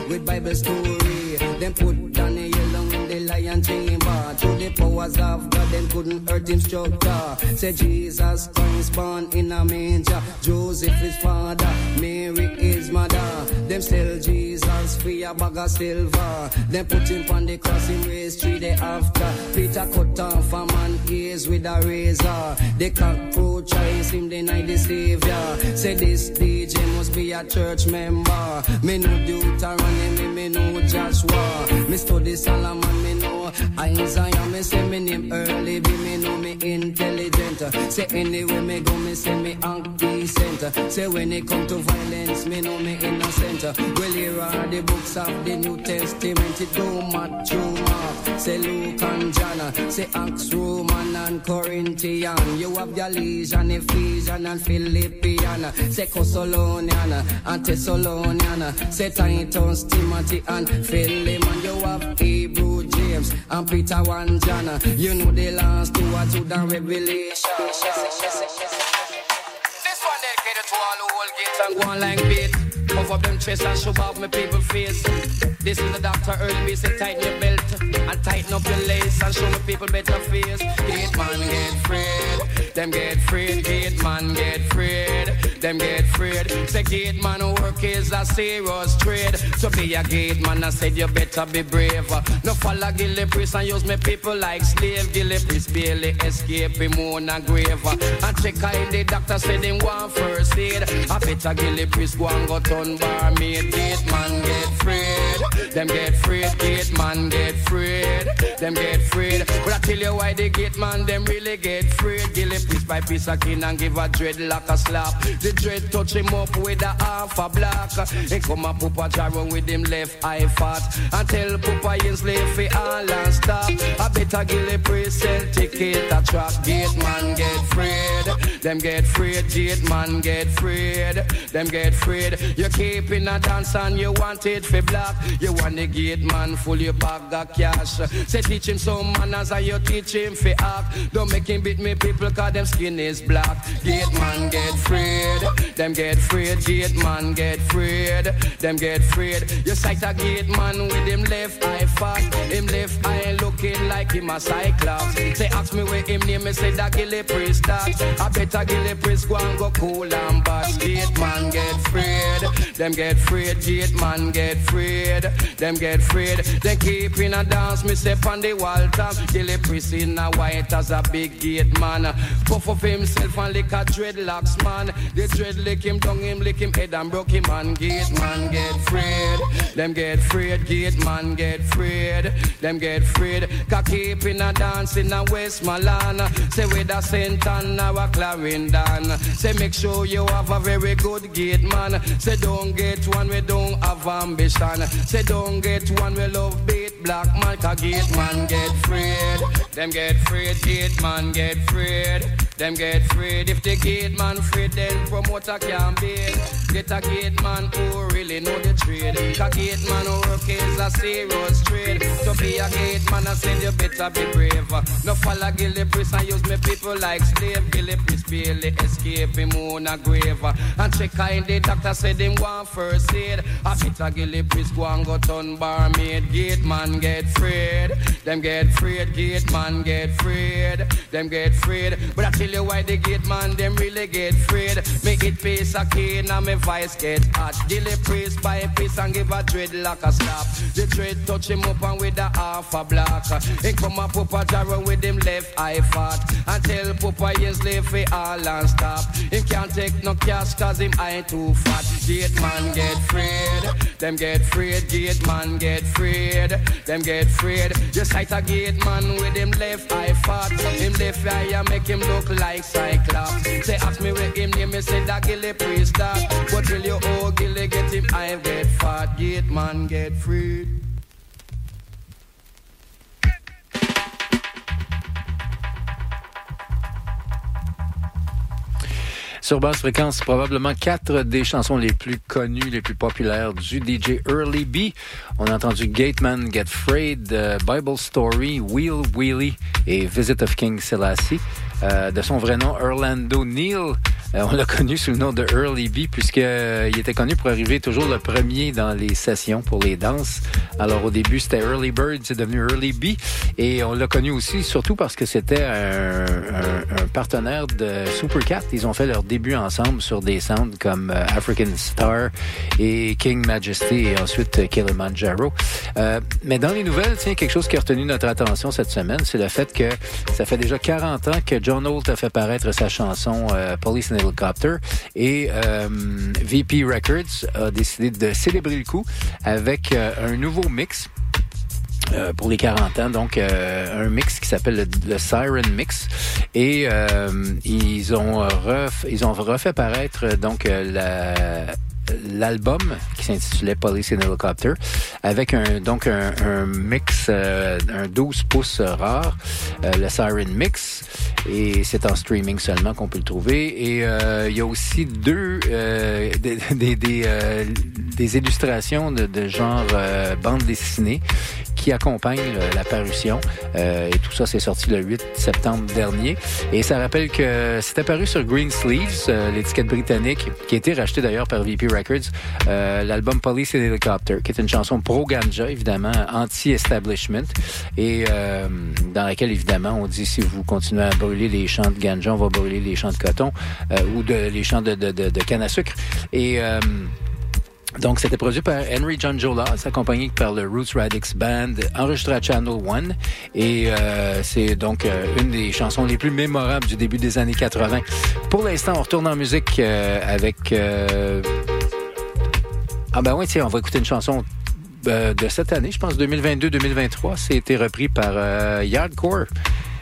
with Bible story. Then put Daniel on in the lion chamber. Through the powers of God, them couldn't hurt him structure. Say Jesus Christ born in a manger. Joseph his father, Mary his mother. Them sell Jesus for a bag of silver. Then put him on the cross in race three day after. Peter cut off a man ears with a razor. The cockroach chase him deny the savior. Say this DJ must be a church member. Me know Deuteronomy, me know Joshua. Me study Solomon, me know Isaiah. Me say me name early, be me know me intelligent. Say anyway me go, me say me act decent. Say when it come to violence, me know me innocent. Well here are the books of the New Testament. It go Matthew, Mark, say Luke and John. Say Acts, Roman and Corinthian. You have Galatian, Ephesian and Philippian. Say Thessalonian and Thessalonian. Say Titus, Timothy and Philemon. You have Hebrew, James and Peter, one John. You know the last two are to the Revelation. This one dedicated to all who hold gates and go on like beat. Puff up them chest and shove off my people face. This is the doctor early me say tighten your belt and tighten up your lace and show my people better face. Gate man get freed, them get freed. Gate man get freed, them get freed. Say gate man work is a serious trade. So be a gate man, I said you better be brave. No follow Gilly Priest and use me people like slave. Gilly Priest barely escape him on a grave. And check in the doctor said him want first aid. I better Gilly Priest go and go turn barmaid. Gate man get freed, them get freed. Gate man get freed, them get freed. But I tell you why the gate man them really get freed. Gilly Priest by piece of kin and give a dreadlock a slap. The dread touch him up with a half a block. He come a Papa Jaro with him left eye fat. And tell Papa Yins slave fi all and stop. I better give the priest sell ticket a track. Gate man get freed. Them get freed. Gate man get freed. Them get freed. You keep in a dance and you want it for black. You want the gate man full your bag of cash. Say teach him some manners and you teach him for act. Don't make him beat me people cause them skin is black. Gate man get freed. Them get freed. Gate man get freed. Them get freed. You sight a gate man with him left eye fat. Him left eye looking like him a cyclops. Say ask me where him name me say that Gilly priest that. I better Gilly priest go and go cool and bash. Gate man get freed. Them get freed. Gate man get freed. Them get freed. They keep in a dance. Me step on the wall top. Gilly priest in a white as a big gate man. Puff of himself and lick a dreadlocks man. The dread lick him down him lick him head and broke him and gate man get freed. Them get freed. Gate man get freed. Them get freed. Ka keep in a dance in a Westmoreland. Say with a Santana or a Clarendon. Say make sure you have a very good gate man. Say don't get one we don't have ambition. Say don't get one we love beat black man. Ka gate man get freed. Them get freed. Gate man get freed. Them get freed. If the gate man freed, then promoter beat. Get a gate man who really know the trade. Ka gate man work is a serious trade. To be a gate man, I said you better be brave. No follow Gilly Priest and use me people like slave. Gilly Priest barely escape him on a grave. And check in the doctor said him want first aid. I better Gilly Priest go and go turn barmaid. Gate man get freed. Them get freed. Gate man get freed. Them get freed. But I tell you why the gate man them really get freed. Make it pace a cane and my vice get hot. Gilly Priest buy a piece and give a dreadlock a slap. The dread touch him up and with a half a block. He come a Papa Jaro with him left eye fat. And tell Papa yes leave for all and stop. Him can't take no cash cause him eye too fat. Gate man get freed. Them get freed. Gate man get freed. Them get freed. Just sight a gate man with him left eye fat. Him left eye make him look like Cyclops. Say ask me where him name me Sur basse fréquence, probablement quatre des chansons les plus connues, les plus populaires du DJ Early B. On a entendu Gateman Get Frayed, euh, Bible Story, Wheel Wheelie et Visit of King Selassie. Euh, de son vrai nom, Orlando Neal. Euh, on l'a connu sous le nom de Early B puisqu'il était connu pour arriver toujours le premier dans les sessions pour les danses. Alors au début c'était Early Bird, c'est devenu Early B et on l'a connu aussi surtout parce que c'était un, un, un, partenaire de Supercat. Ils ont fait leur début ensemble sur des sounds comme euh, African Star et King Majesty et ensuite euh, Kilimanjaro. Euh, mais dans les nouvelles, tiens, quelque chose qui a retenu notre attention cette semaine, c'est le fait que ça fait déjà 40 ans que John Holt a fait paraître sa chanson euh, Police and Helicopter et euh, VP Records a décidé de célébrer le coup avec euh, un nouveau mix. Pour les 40 ans, donc un mix qui s'appelle le, Siren Mix et ils ont ils ont refait paraître donc la l'album qui s'intitulait Police in Helicopter avec un donc un, un mix euh, un 12 pouces rare euh, le Siren Mix et c'est en streaming seulement qu'on peut le trouver. Et euh, il y a aussi deux des des, des, des illustrations de, de genre bande dessinée accompagne la parution. Euh, et tout ça, c'est sorti le 8 septembre dernier. Et ça rappelle que c'est apparu sur Green Sleeves, euh, l'étiquette britannique, qui a été rachetée d'ailleurs par VP Records, euh, l'album Police and Helicopter, qui est une chanson pro-ganja, évidemment, anti-establishment, et euh, dans laquelle, évidemment, on dit si vous continuez à brûler les champs de ganja, on va brûler les champs de coton ou de, les champs de, de, de, de canne à sucre. Et... Donc, c'était produit par Henry John Jolas, accompagné par le Roots Radix Band, enregistré à Channel One. Et euh, c'est donc euh, une des chansons les plus mémorables du début des années 80. Pour l'instant, on retourne en musique euh, avec... Ah ben oui, tiens, on va écouter une chanson de cette année, je pense 2022-2023. C'était repris par Yardcore.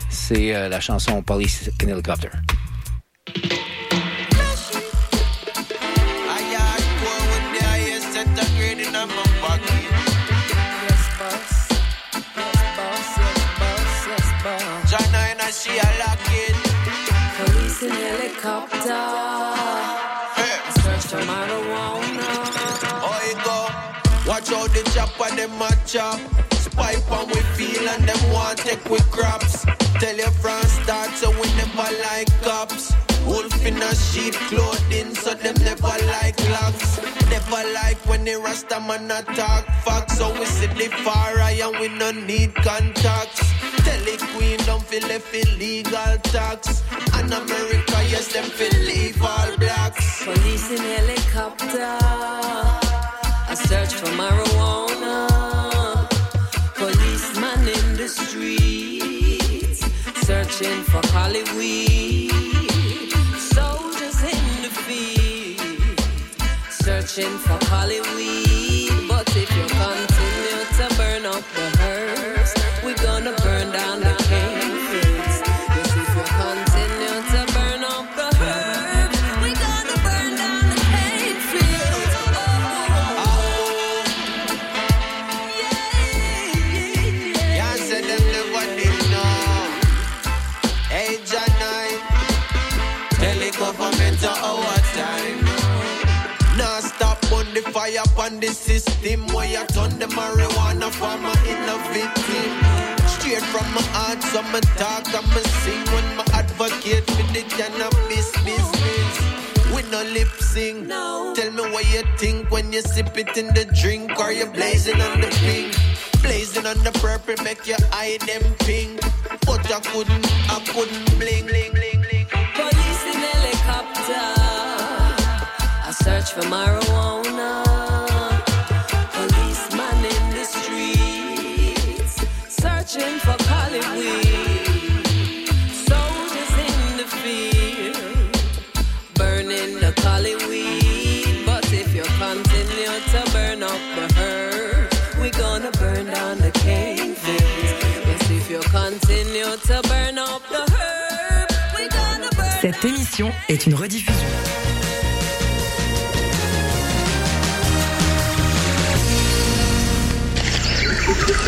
C'est la chanson Police in Helicopter. I search for marijuana. Oh, it go. Watch out the chopper, them a chop. Spy on we feel and them want take we crops. Tell your friends start so we never like cops. Wolf in a sheep clothing, so them never like locks. Never like when the Rasta man attack facts. So we see the far eye and we no need contacts. Tell the queen don't feel if illegal tax. And America, yes, them feel leave all blacks. Police in helicopter. I search for marijuana. Policeman in the streets. Searching for Hollywood. Searching for Hollywood. On the system Why you turn the marijuana farmer in a victim. Straight from my heart, so me talk and me sing when my advocate for the cannabis business. We no lip sing. Tell me what you think when you sip it in the drink or you blazing on the pink. Blazing on the purple make your eye them pink. But I couldn't, I couldn't blink, blink, blink, blink. Police in helicopter. I search for marijuana. Searching for Hollywood. Soldiers in the field. Burning the Hollywood. But if you continue to burn up the herb, we're gonna burn down the cane fields. Yes, if you continue to burn up the herb, we're gonna burn Cette émission est une rediffusion.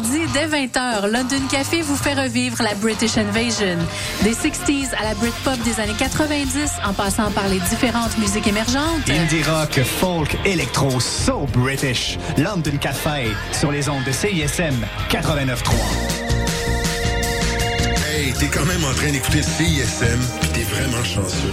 Mardis, dès 20h, London Café vous fait revivre la British Invasion. Des 60s à la Britpop des années 90, en passant par les différentes musiques émergentes. Indie rock, folk, électro, so British. London Café sur les ondes de CISM 89.3. Hey, t'es quand même en train d'écouter CISM, pis t'es vraiment chanceux.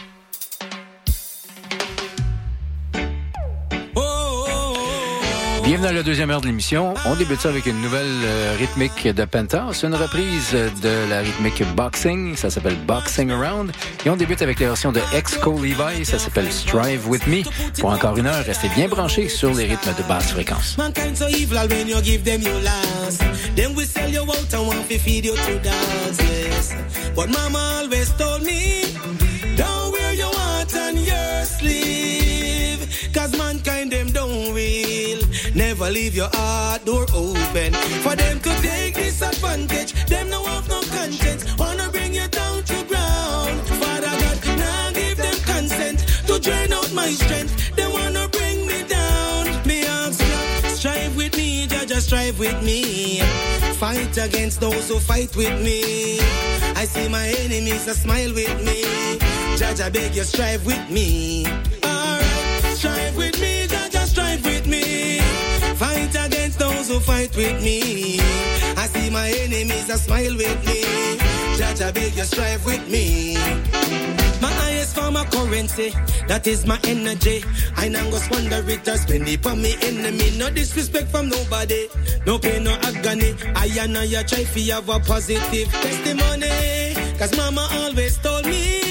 Bienvenue dans la deuxième heure de l'émission. On débute ça avec une nouvelle euh, rythmique de Penta. C'est une reprise de la rythmique Boxing. Ça s'appelle Boxing Around. Et on débute avec la version de Ex-Co Levi. Ça s'appelle Strive With Me. Pour encore une heure, restez bien branchés sur les rythmes de basse fréquence. Leave your heart door open. For them to take disadvantage. Them no have no conscience. Wanna bring you down to ground. Father God, now give them consent to drain out my strength. They wanna bring me down. Me ask you, strive with me, Jaja, strive with me. Fight against those who fight with me. I see my enemies a smile with me. Jaja, beg you, strive with me. Alright, strive with me, Jaja. Fight against those who fight with me. I see my enemies a smile with me. Jaja beg you strive with me. My highest form of currency, that is my energy. I now go squander it or spend it for me enemy. No disrespect from nobody, no pain, no agony. I and I try to have a positive testimony. Cause mama always told me,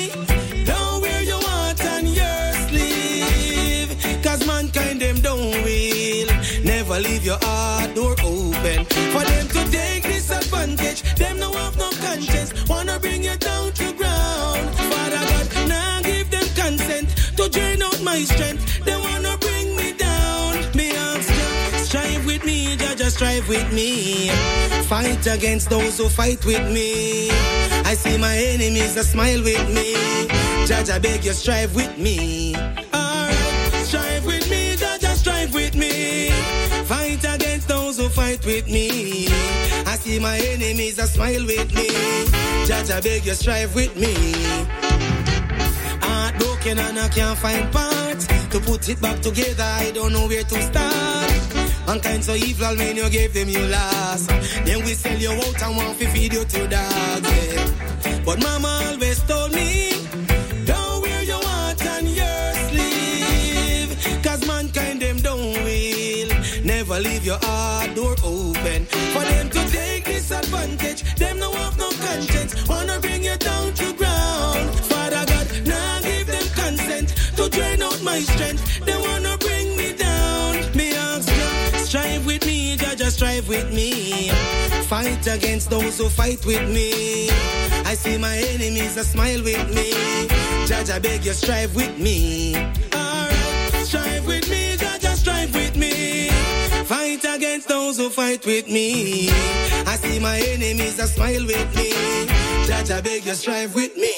For them to take disadvantage, them no have no conscience. Wanna bring you down to ground. Father God, now give them consent to drain out my strength. They wanna bring me down. Me ask you, strive with me, Jaja, strive with me. Fight against those who fight with me. I see my enemies that smile with me. Jaja, beg you, strive with me. Alright, strive with me, with me. I see my enemies that smile with me. Jaja, beg you, strive with me. Heartbroken and I can't find parts to put it back together. I don't know where to start. Mankind so evil when you gave them your last. Then we sell you out and want to feed you to dogs. Yeah. But mama always told me, don't wear your heart on your sleeve. Cause mankind them don't will. Never leave your heart open. For them to take disadvantage, them no have no conscience. Wanna bring you down to ground. Father God, now give them consent to drain out my strength. They wanna bring me down. Me ask you, strive with me, Jaja, strive with me. Fight against those who fight with me. I see my enemies that smile with me. Jaja, beg you, strive with me. Alright, strive with me, Jaja, strive with me. Fight against those who fight with me. I see my enemies that smile with me. Jaja, beg you, strive with me.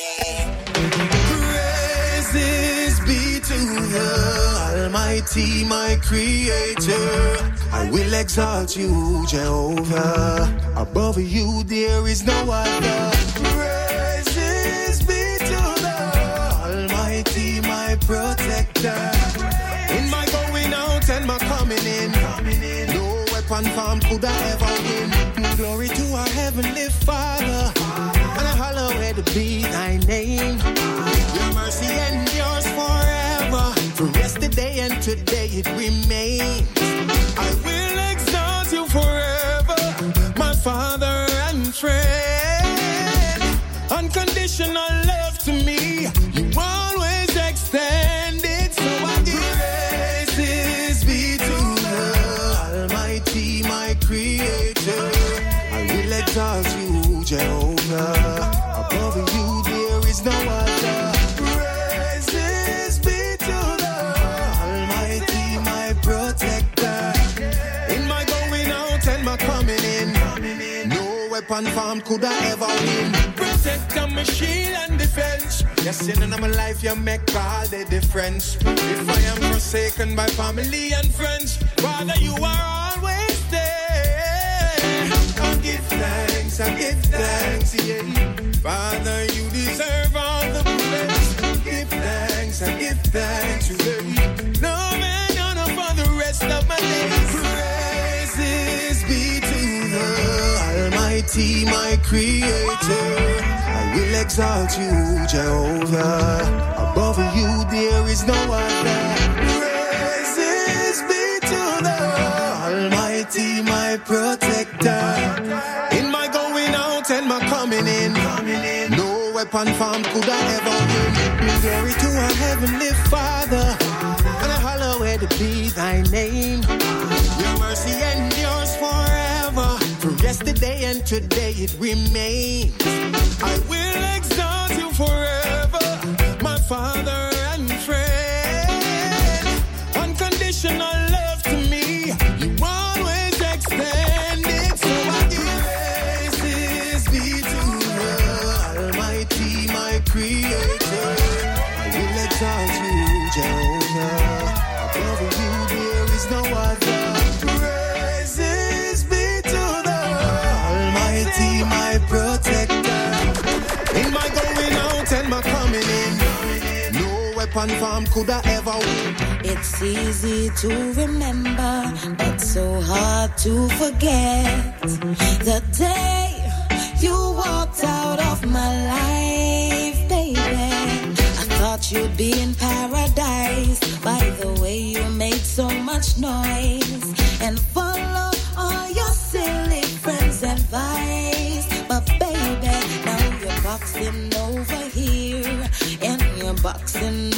Praises be to the Almighty, my Creator. I will exalt you, Jehovah. Above you, there is no other. Praises be to the Almighty, my Protector. Today it remains. I will exalt you forever, my Father and friend. Unconditional love to me, could I ever win. Protect my shield and defense. Yes, in my life you make all the difference. If I am forsaken by family and friends, Father, you are always there. I give thanks, I give thanks, yeah. Father, you deserve all the praise. Give thanks, I give thanks, yeah. No man, none for the rest of my days. Almighty, my Creator. I will exalt you, Jehovah. Above you, there is no other. Praises be to the Almighty, my Protector. In my going out and my coming in, no weapon formed could I ever win. Glory to our heavenly Father, and hallowed be thy name. Yesterday and today it remains. I will exalt you forever, my Father and friend. Unconditional weapon formed could I ever win. It's easy to remember, but so hard to forget. The day you walked out of my life, baby. I thought you'd be in paradise by the way you made so much noise and follow all your silly friends' advice. But baby, now you're boxing over here and you're boxing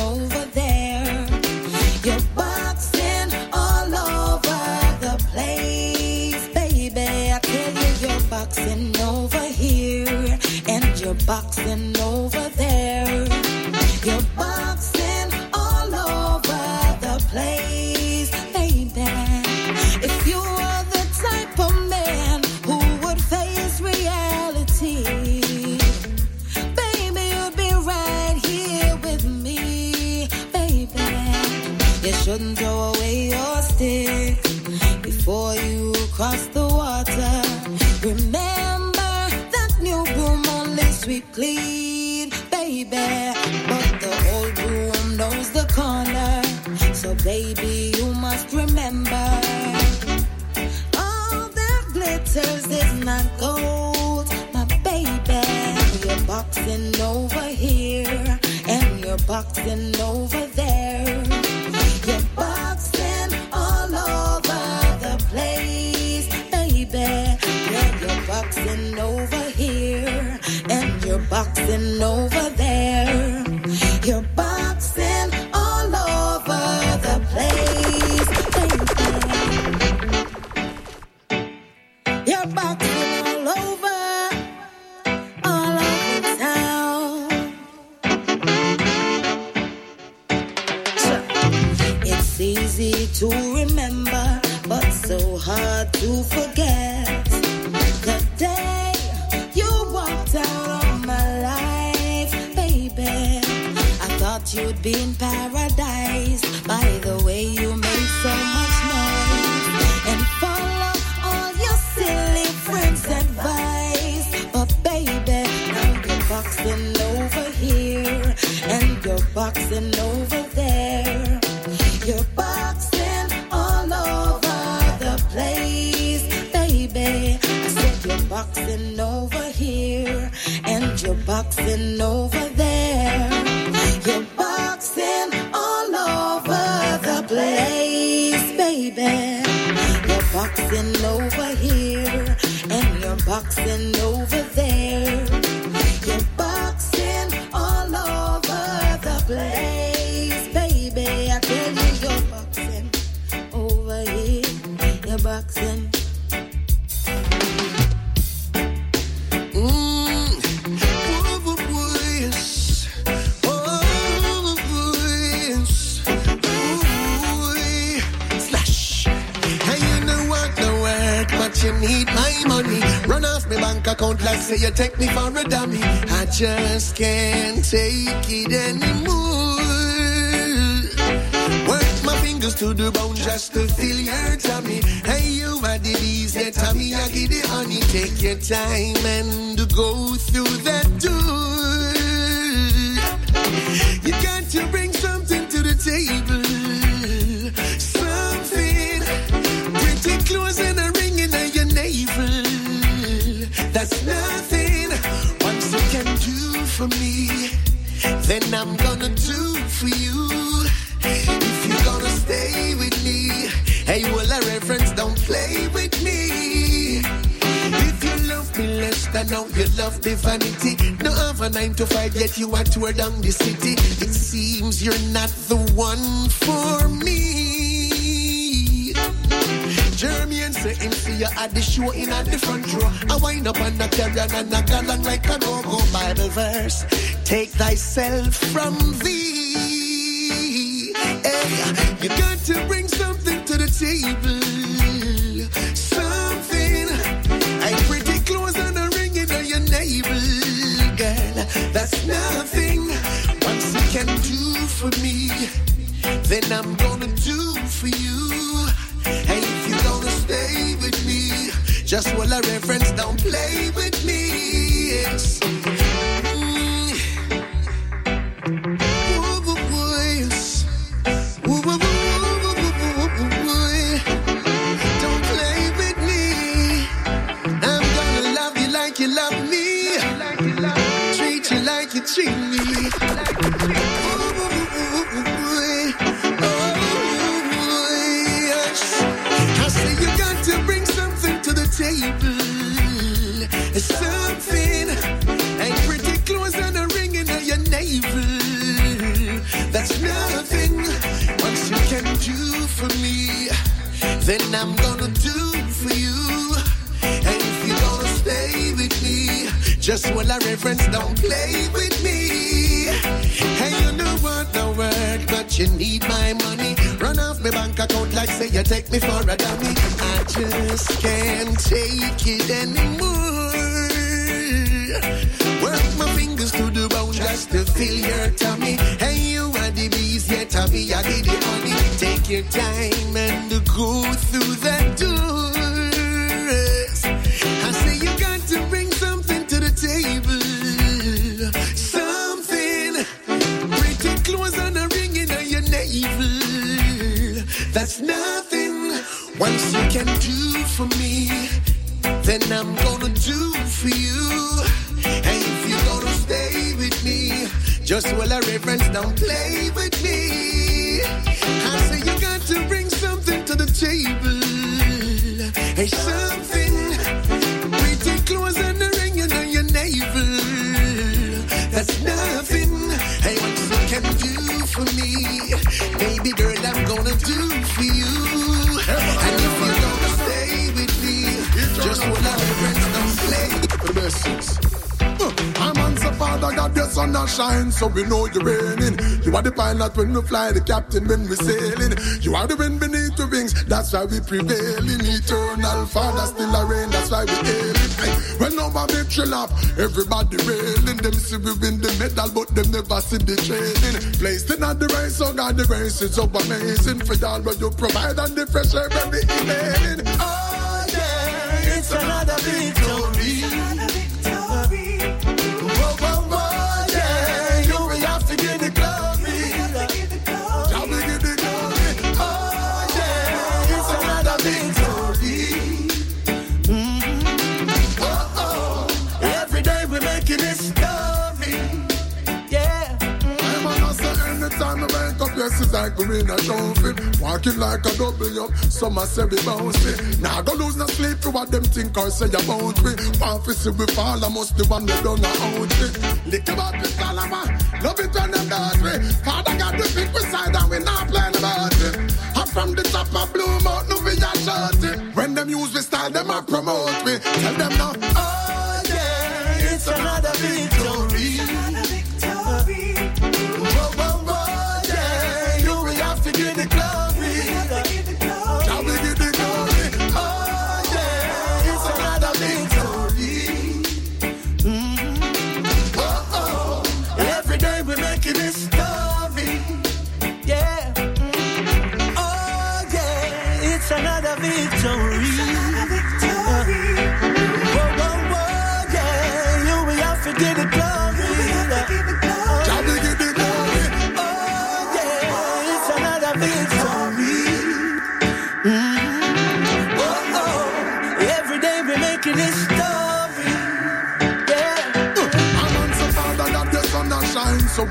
yeah, tummy, I give the honey. Take your time and go through that door. You got to bring something to the table. Something pretty close and a ring in your navel. That's nothing. Once you can do for me, then I'm gonna do for you. You love the vanity. No have a nine to five, yet you are tour down the city. It seems you're not the one for me. Jeremy and say see you at the show in at the front row. I wind up on the carrier and knock along like a go-go Bible verse. Take thyself from thee. Hey, you got to bring something to the table. Nothing. Once you can do for me, then I'm gonna do for you. Hey, if you're gonna stay with me, just hold a reference, don't play with reference, don't play with me. Hey, you know what the work, but you need my money. Run off my bank account like say you take me for a dummy. I just can't take it anymore. Reference, don't play with shine, so we know you're raining. You are the pilot when we fly, the captain when we sailing. You are the wind beneath the wings, that's why we prevailing. Eternal Father still a rain, that's why we hailing. Hey, when no victory lap, everybody railing. Them see we win the medal, but them never see the training. Placed in at the race, so God, the race is so amazing. For y'all, what you provide and the fresh air when we inhaling. Oh like we win a trophy. Walking like a double up, some a say we bouncy. Now go lose no sleep for what them think or say about me. Want to see we fall, I must the one that done a out me. Lick about the salama, love it when them does me. Father got the pick beside and we not playing about it. I'm from the top of Blue Mountain, we are shorty. When them use we style, them a promote me. Tell them now, oh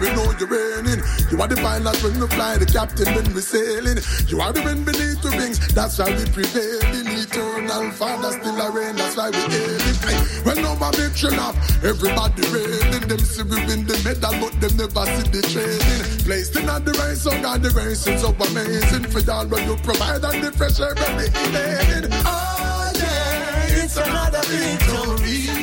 we know you're raining. You are the pilot when we fly, the captain when we sailing. You are the wind beneath the wings, that's why we prevailing. Eternal Father still a rain, that's why we hailing. Hey, when no my victory lap, everybody railing. Them see we win the medal, but them never see the training. Placed in at the race, so God the race is so amazing. For y'all what you provide and the fresh air inhaling. Oh yeah, it's another victory.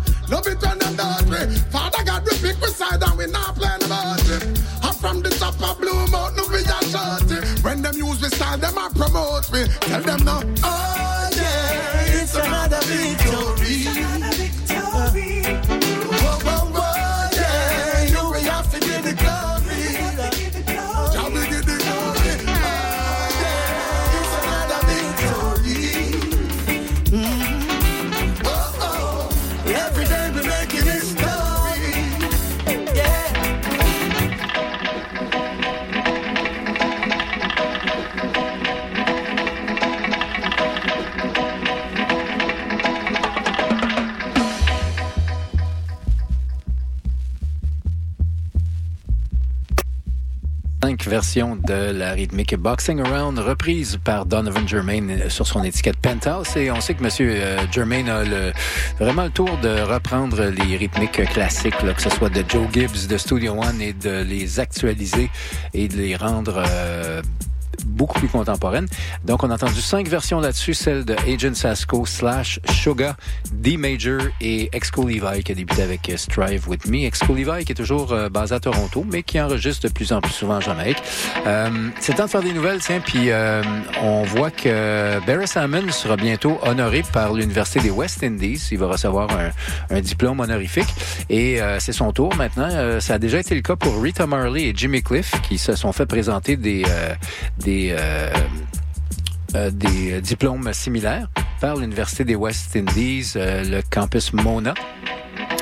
love it when them me. Father God, we pick beside and we not playing about it. I'm from the top of Blue Mountain, we are shorty. When them use we style, them a promote me. Tell them now, oh uh. Cinq versions de la rythmique Boxing Around, reprise par Donovan Germain sur son étiquette Penthouse. Et on sait que Monsieur euh, Germain a le, vraiment le tour de reprendre les rythmiques classiques, là, que ce soit de Joe Gibbs, de Studio One, et de les actualiser et de les rendre euh, beaucoup plus contemporaine. Donc, on a entendu cinq versions là-dessus, celle de Agent Sasco slash Sugar, D Major et Exco Levi qui a débuté avec euh, Strive With Me. Exco Levi qui est toujours euh, basé à Toronto, mais qui enregistre de plus en plus souvent en Jamaïque. Euh, c'est temps de faire des nouvelles, tiens, puis euh, on voit que Barry Salmon sera bientôt honoré par l'Université des West Indies. Il va recevoir un, un diplôme honorifique et euh, c'est son tour maintenant. Euh, ça a déjà été le cas pour Rita Marley et Jimmy Cliff qui se sont fait présenter des, euh, des, euh, euh, des diplômes similaires par l'Université des West Indies, euh, le campus Mona.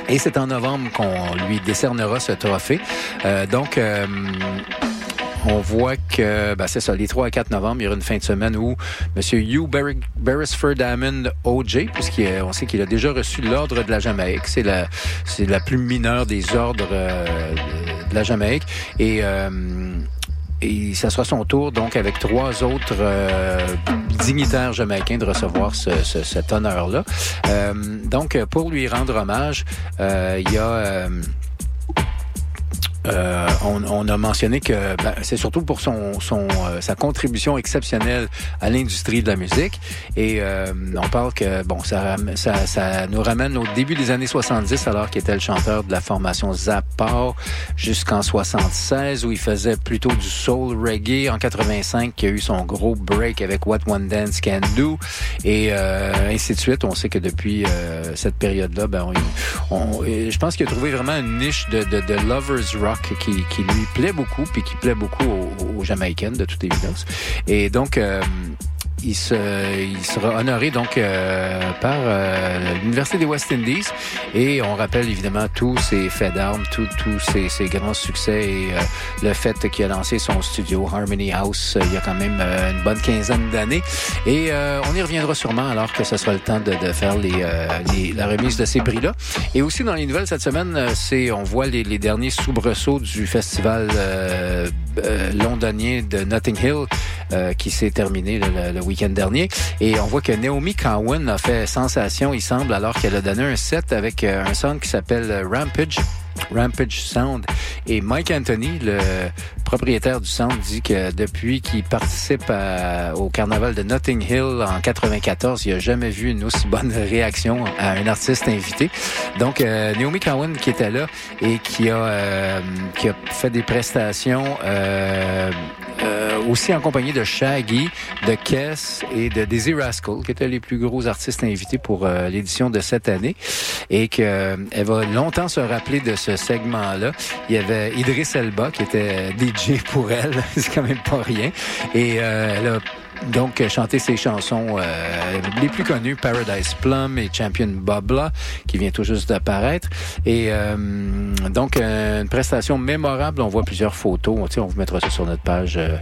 Et c'est en novembre qu'on lui décernera ce trophée. Euh, donc, euh, on voit que, ben c'est ça, les 3 et 4 novembre, il y aura une fin de semaine où M. Hugh Beresford Hammond OJ, puisqu'on sait qu'il a déjà reçu l'ordre de la Jamaïque, c'est la, plus mineure des ordres euh, de la Jamaïque, et... euh, et ça sera son tour, donc, avec trois autres euh, dignitaires jamaïcains de recevoir ce, ce- cet honneur-là. Euh, donc, pour lui rendre hommage, euh, il y a... euh, on, on a mentionné que ben, c'est surtout pour son, son euh, sa contribution exceptionnelle à l'industrie de la musique. Et euh, on parle que bon ça, ça ça nous ramène au début des années 70 alors qu'il était le chanteur de la formation Zappa jusqu'en 76 où il faisait plutôt du soul reggae. En 85 qui a eu son gros break avec What One Dance Can Do et euh, ainsi de suite. On sait que depuis euh, cette période là ben on, on- je pense qu'il a trouvé vraiment une niche de, de, de lovers rock qui, lui plaît beaucoup puis qui plaît beaucoup aux, aux Jamaïcaines de toute évidence. Et donc euh, il, se, il sera honoré donc euh, par euh, l'Université des West Indies et on rappelle évidemment tous ses faits d'armes, tous ses, ses grands succès et euh, le fait qu'il a lancé son studio Harmony House euh, il y a quand même euh, une bonne quinzaine d'années et euh, on y reviendra sûrement alors que ce sera le temps de, de faire les, les- la remise de ces prix-là. Et aussi dans les nouvelles cette semaine, c'est on voit les, les derniers soubresauts du festival londonien de Notting Hill qui s'est terminé le- le week-end dernier. Et on voit que Naomi Cowan a fait sensation, il semble, alors qu'elle a donné un set avec euh, un sound qui s'appelle euh, Rampage. Rampage Sound. Et Mike Anthony, le propriétaire du Sound, dit que depuis qu'il participe à- au carnaval de Notting Hill en 94, il a jamais vu une aussi bonne réaction à un artiste invité. Donc, euh, Naomi Cowan qui était là et qui a, euh, qui a fait des prestations euh, euh, aussi en compagnie de Shaggy, de Kess et de Dizzy Rascal, qui étaient les plus gros artistes invités pour euh, l'édition de cette année. Et qu'elle va longtemps se rappeler de ce segment-là. Il y avait Idriss Elba, qui était DJ pour elle. C'est quand même pas rien. Et euh, donc chanté ses chansons euh, les plus connues, Paradise Plum et Champion Bobla, qui vient tout juste d'apparaître. Et euh, donc, euh, une prestation mémorable. On voit plusieurs photos. Sais, on vous mettra ça sur notre page euh,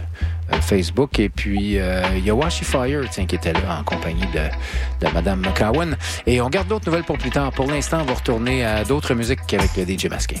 euh, Facebook. Et puis, euh, il y a Washi Fire, tiens, qui était là en compagnie de, de Madame McCowan. Et on garde d'autres nouvelles pour plus tard. Pour l'instant, on va retourner à d'autres musiques avec le DJ masqué.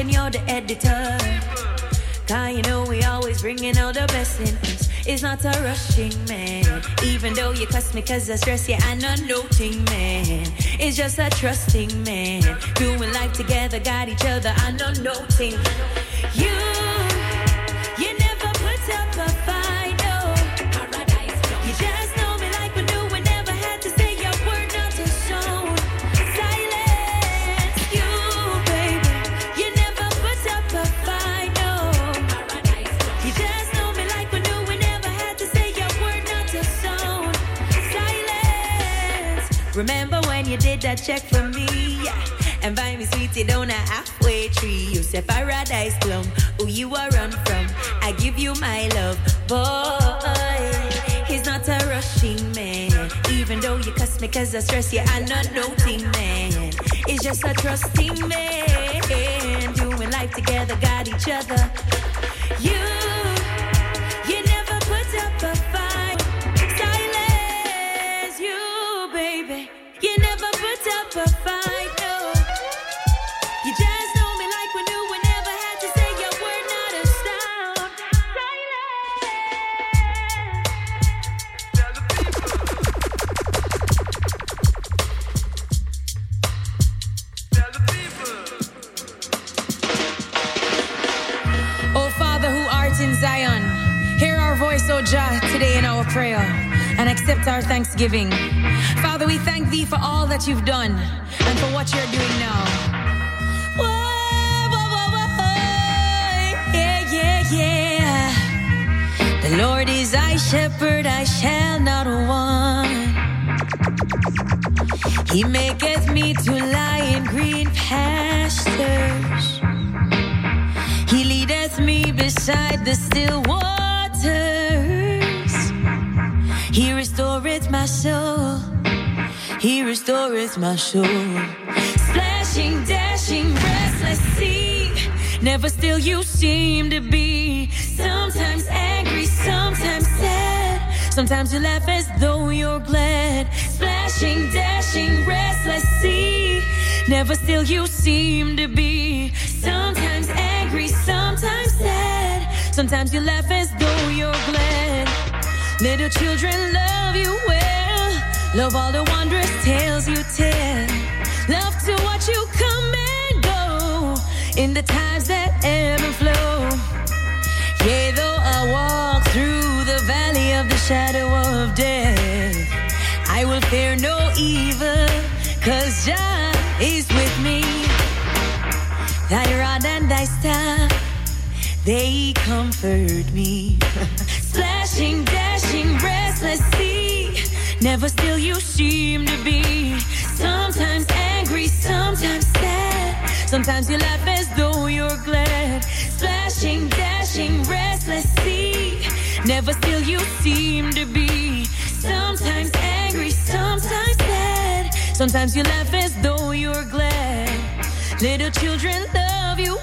Then you're the editor. Cause you know we always bringing all the best in us. It's not a rushing man. Even though you cuss me cause I stress you, I'm not noting man. It's just a trusting man. Doing life together, got each other, I'm not noting. That check for me. Yeah. And buy me sweetie down a halfway tree. You say paradise plum, who you are run from. I give you my love, boy. He's not a rushing man. Even though you cuss me cause I stress you, I'm not noting man. It's just a trusting man. Doing life together, got each other. Thanksgiving. Father, we thank thee for all that you've done and for what you're doing now. Yeah, yeah, yeah. The Lord is thy shepherd, I shall not want. He maketh me to lie in green pastures. He leadeth me beside the still waters. He restoreth my soul. He restoreth my soul. Splashing, dashing, restless sea. Never still you seem to be. Sometimes angry, sometimes sad. Sometimes you laugh as though you're glad. Splashing, dashing, restless sea. Never still you seem to be. Sometimes angry, sometimes sad. Sometimes you laugh as though you're glad. Little children love you well. Love all the wondrous tales you tell. Love to watch you come and go in the times that and flow. Yea, though I walk through the valley of the shadow of death, I will fear no evil, cause Jah is with me. Thy rod and thy staff, they comfort me. Splashing, dashing, restless sea. Never still you seem to be. Sometimes angry, sometimes sad. Sometimes you laugh as though you're glad. Splashing, dashing, restless sea. Never still you seem to be. Sometimes angry, sometimes sad. Sometimes you laugh as though you're glad. Little children love you.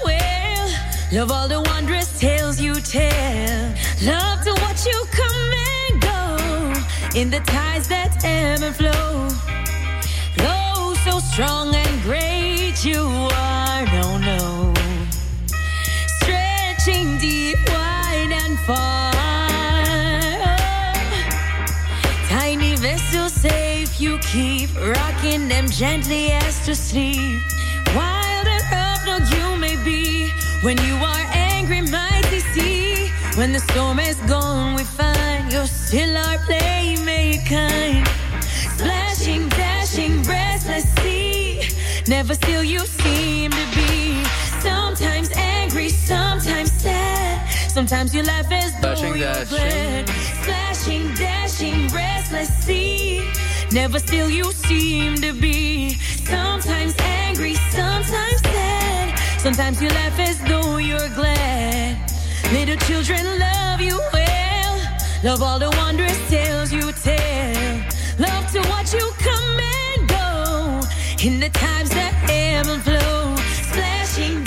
Love all the wondrous tales you tell. Love to watch you come and go in the tides that ebb and flow. Oh, so strong and great you are, no, no. Stretching deep, wide and far. Tiny vessel safe, you keep rocking them gently as to sleep. When you are angry, mighty sea. When the storm is gone, we find you're still our playmate kind. Splashing, dashing, restless sea. Never still you seem to be. Sometimes angry, sometimes sad. Sometimes you laugh as though you're glad. Splashing, dashing, restless sea. Never still you seem to be. Sometimes angry, sometimes sad. Sometimes you laugh as though you're glad. Little children love you well. Love all the wondrous tales you tell. Love to watch you come and go in the times that and flow.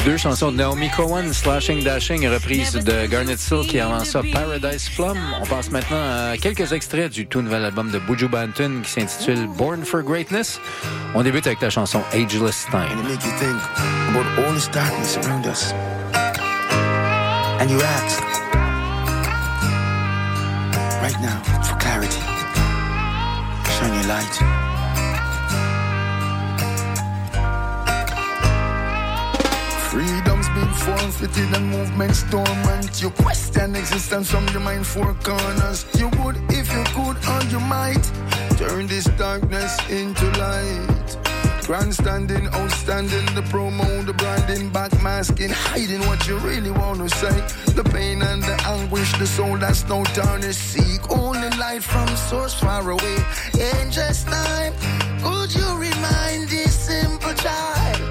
Deux chansons de Naomi Cohen, Slashing Dashing, reprise de Garnet Silk et avant ça Paradise Plum. On passe maintenant à quelques extraits du tout nouvel album de Buju Banton qui s'intitule Born for Greatness. On débute avec la chanson Ageless Time. right now, for clarity, shine light. Conflict in the movement stormant. You question existence from your mind four corners. You would if you could or you might turn this darkness into light. Grandstanding, outstanding, the promo, the branding, back masking, hiding what you really wanna say. The pain and the anguish, the soul that's no tarnish. Seek only light from source far away. In just time, could you remind this simple child?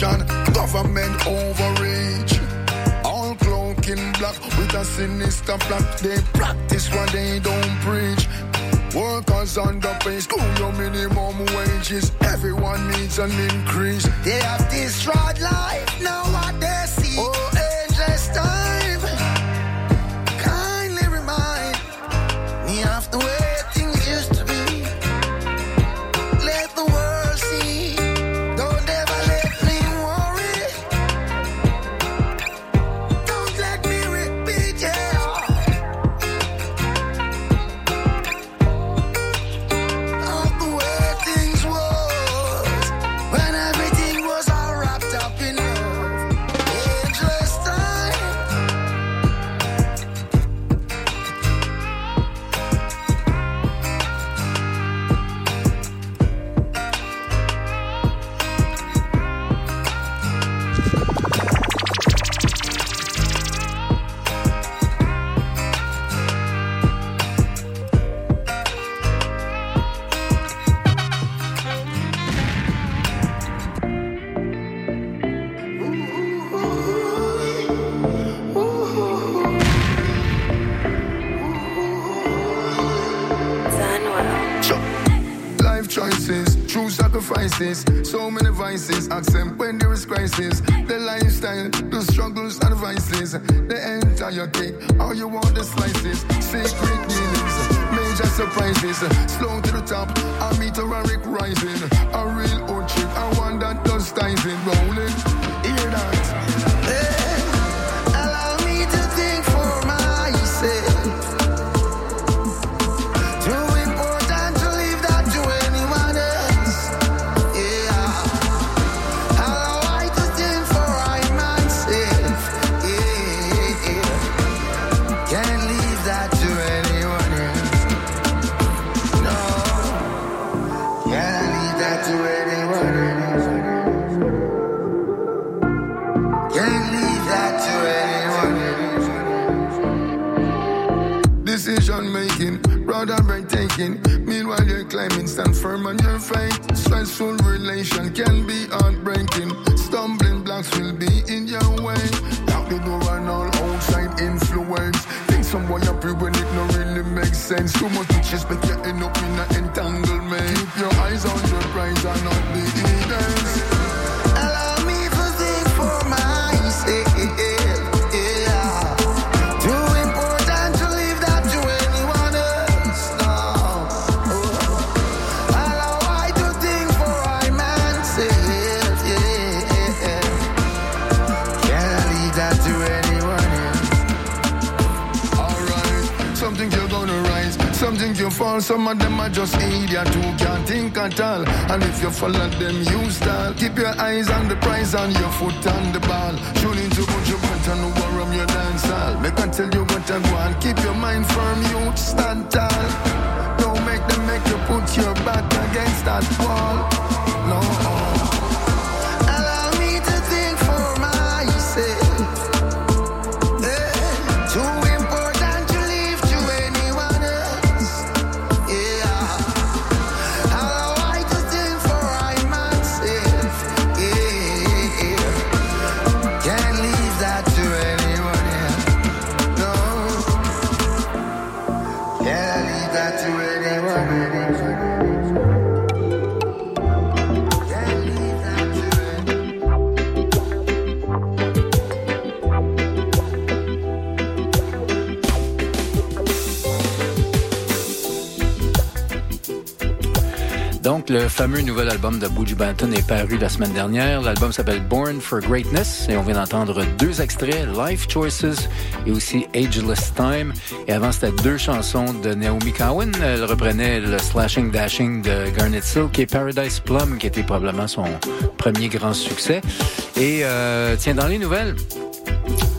corruption, government overreach. All cloaking black with a sinister plot. They practice what they don't preach. Workers underpaid, school your minimum wages. Everyone needs an increase. They have destroyed life, now what they see. Oh, angels the lifestyle, the struggles and vices, the entire cake. All you want is slices, secret meanings, major surprises, slow fameux nouvel album de Buju Banton est paru la semaine dernière. L'album s'appelle Born for Greatness et on vient d'entendre deux extraits, Life Choices et aussi Ageless Time. Et avant, c'était deux chansons de Naomi Cowan. Elle reprenait le Slashing Dashing de Garnet Silk et Paradise Plum, qui était probablement son premier grand succès. Et euh, tiens, dans les nouvelles,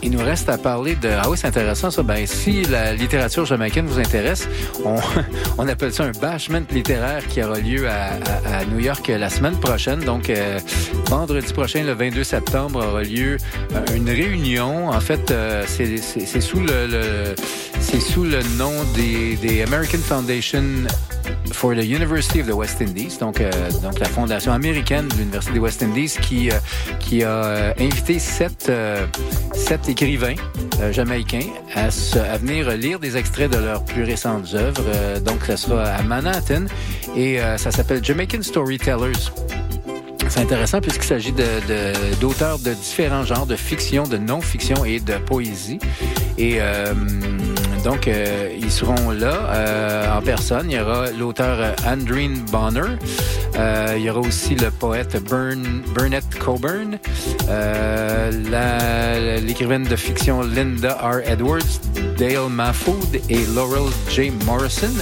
il nous reste à parler de... Ah oui, c'est intéressant ça. Ben, si la littérature jamaïcaine vous intéresse, on, appelle ça un bashment littéraire qui aura lieu à, New York la semaine prochaine. Donc, euh, vendredi prochain, le 22 septembre, aura lieu euh, une réunion. En fait, euh, c'est sous le, c'est sous le nom des, American Foundation for the University of the West Indies, donc, donc la fondation américaine de l'Université des West Indies, qui, qui a invité sept, sept écrivains euh, jamaïcains à, venir lire des extraits de leurs plus récentes œuvres. Euh, donc, ça sera à Manhattan et euh, ça s'appelle Jamaican Storytellers. C'est intéressant puisqu'il s'agit de- de- d'auteurs de, différents genres, de fiction, de non-fiction et de poésie. Et euh, donc, ils seront là en personne. Il y aura l'auteur Andreen Bonner. Euh, il y aura aussi le poète Bern, Burnett Coburn. Euh, L'écrivaine de fiction Linda R. Edwards, Dale Mahfood et Laurel J. Morrison.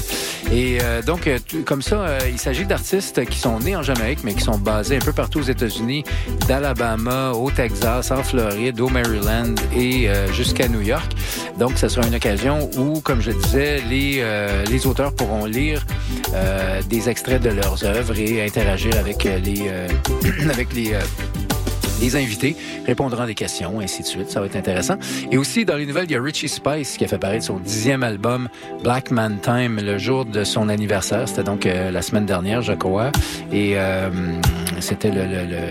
Et euh, donc, comme ça, il s'agit d'artistes qui sont nés en Jamaïque, mais qui sont basés un peu partout aux États-Unis, d'Alabama, au Texas, en Floride, au Maryland et jusqu'à New York. Donc, ce sera une occasion où, comme je disais, les, auteurs pourront lire des extraits de leurs œuvres interagir avec euh, les, euh, avec les, euh, les invités, répondront à des questions, ainsi de suite. Ça va être intéressant. Et aussi, dans les nouvelles, il y a Richie Spice qui a fait paraître son dixième album, Black Man Time, le jour de son anniversaire. C'était donc la semaine dernière, je crois. Et c'était le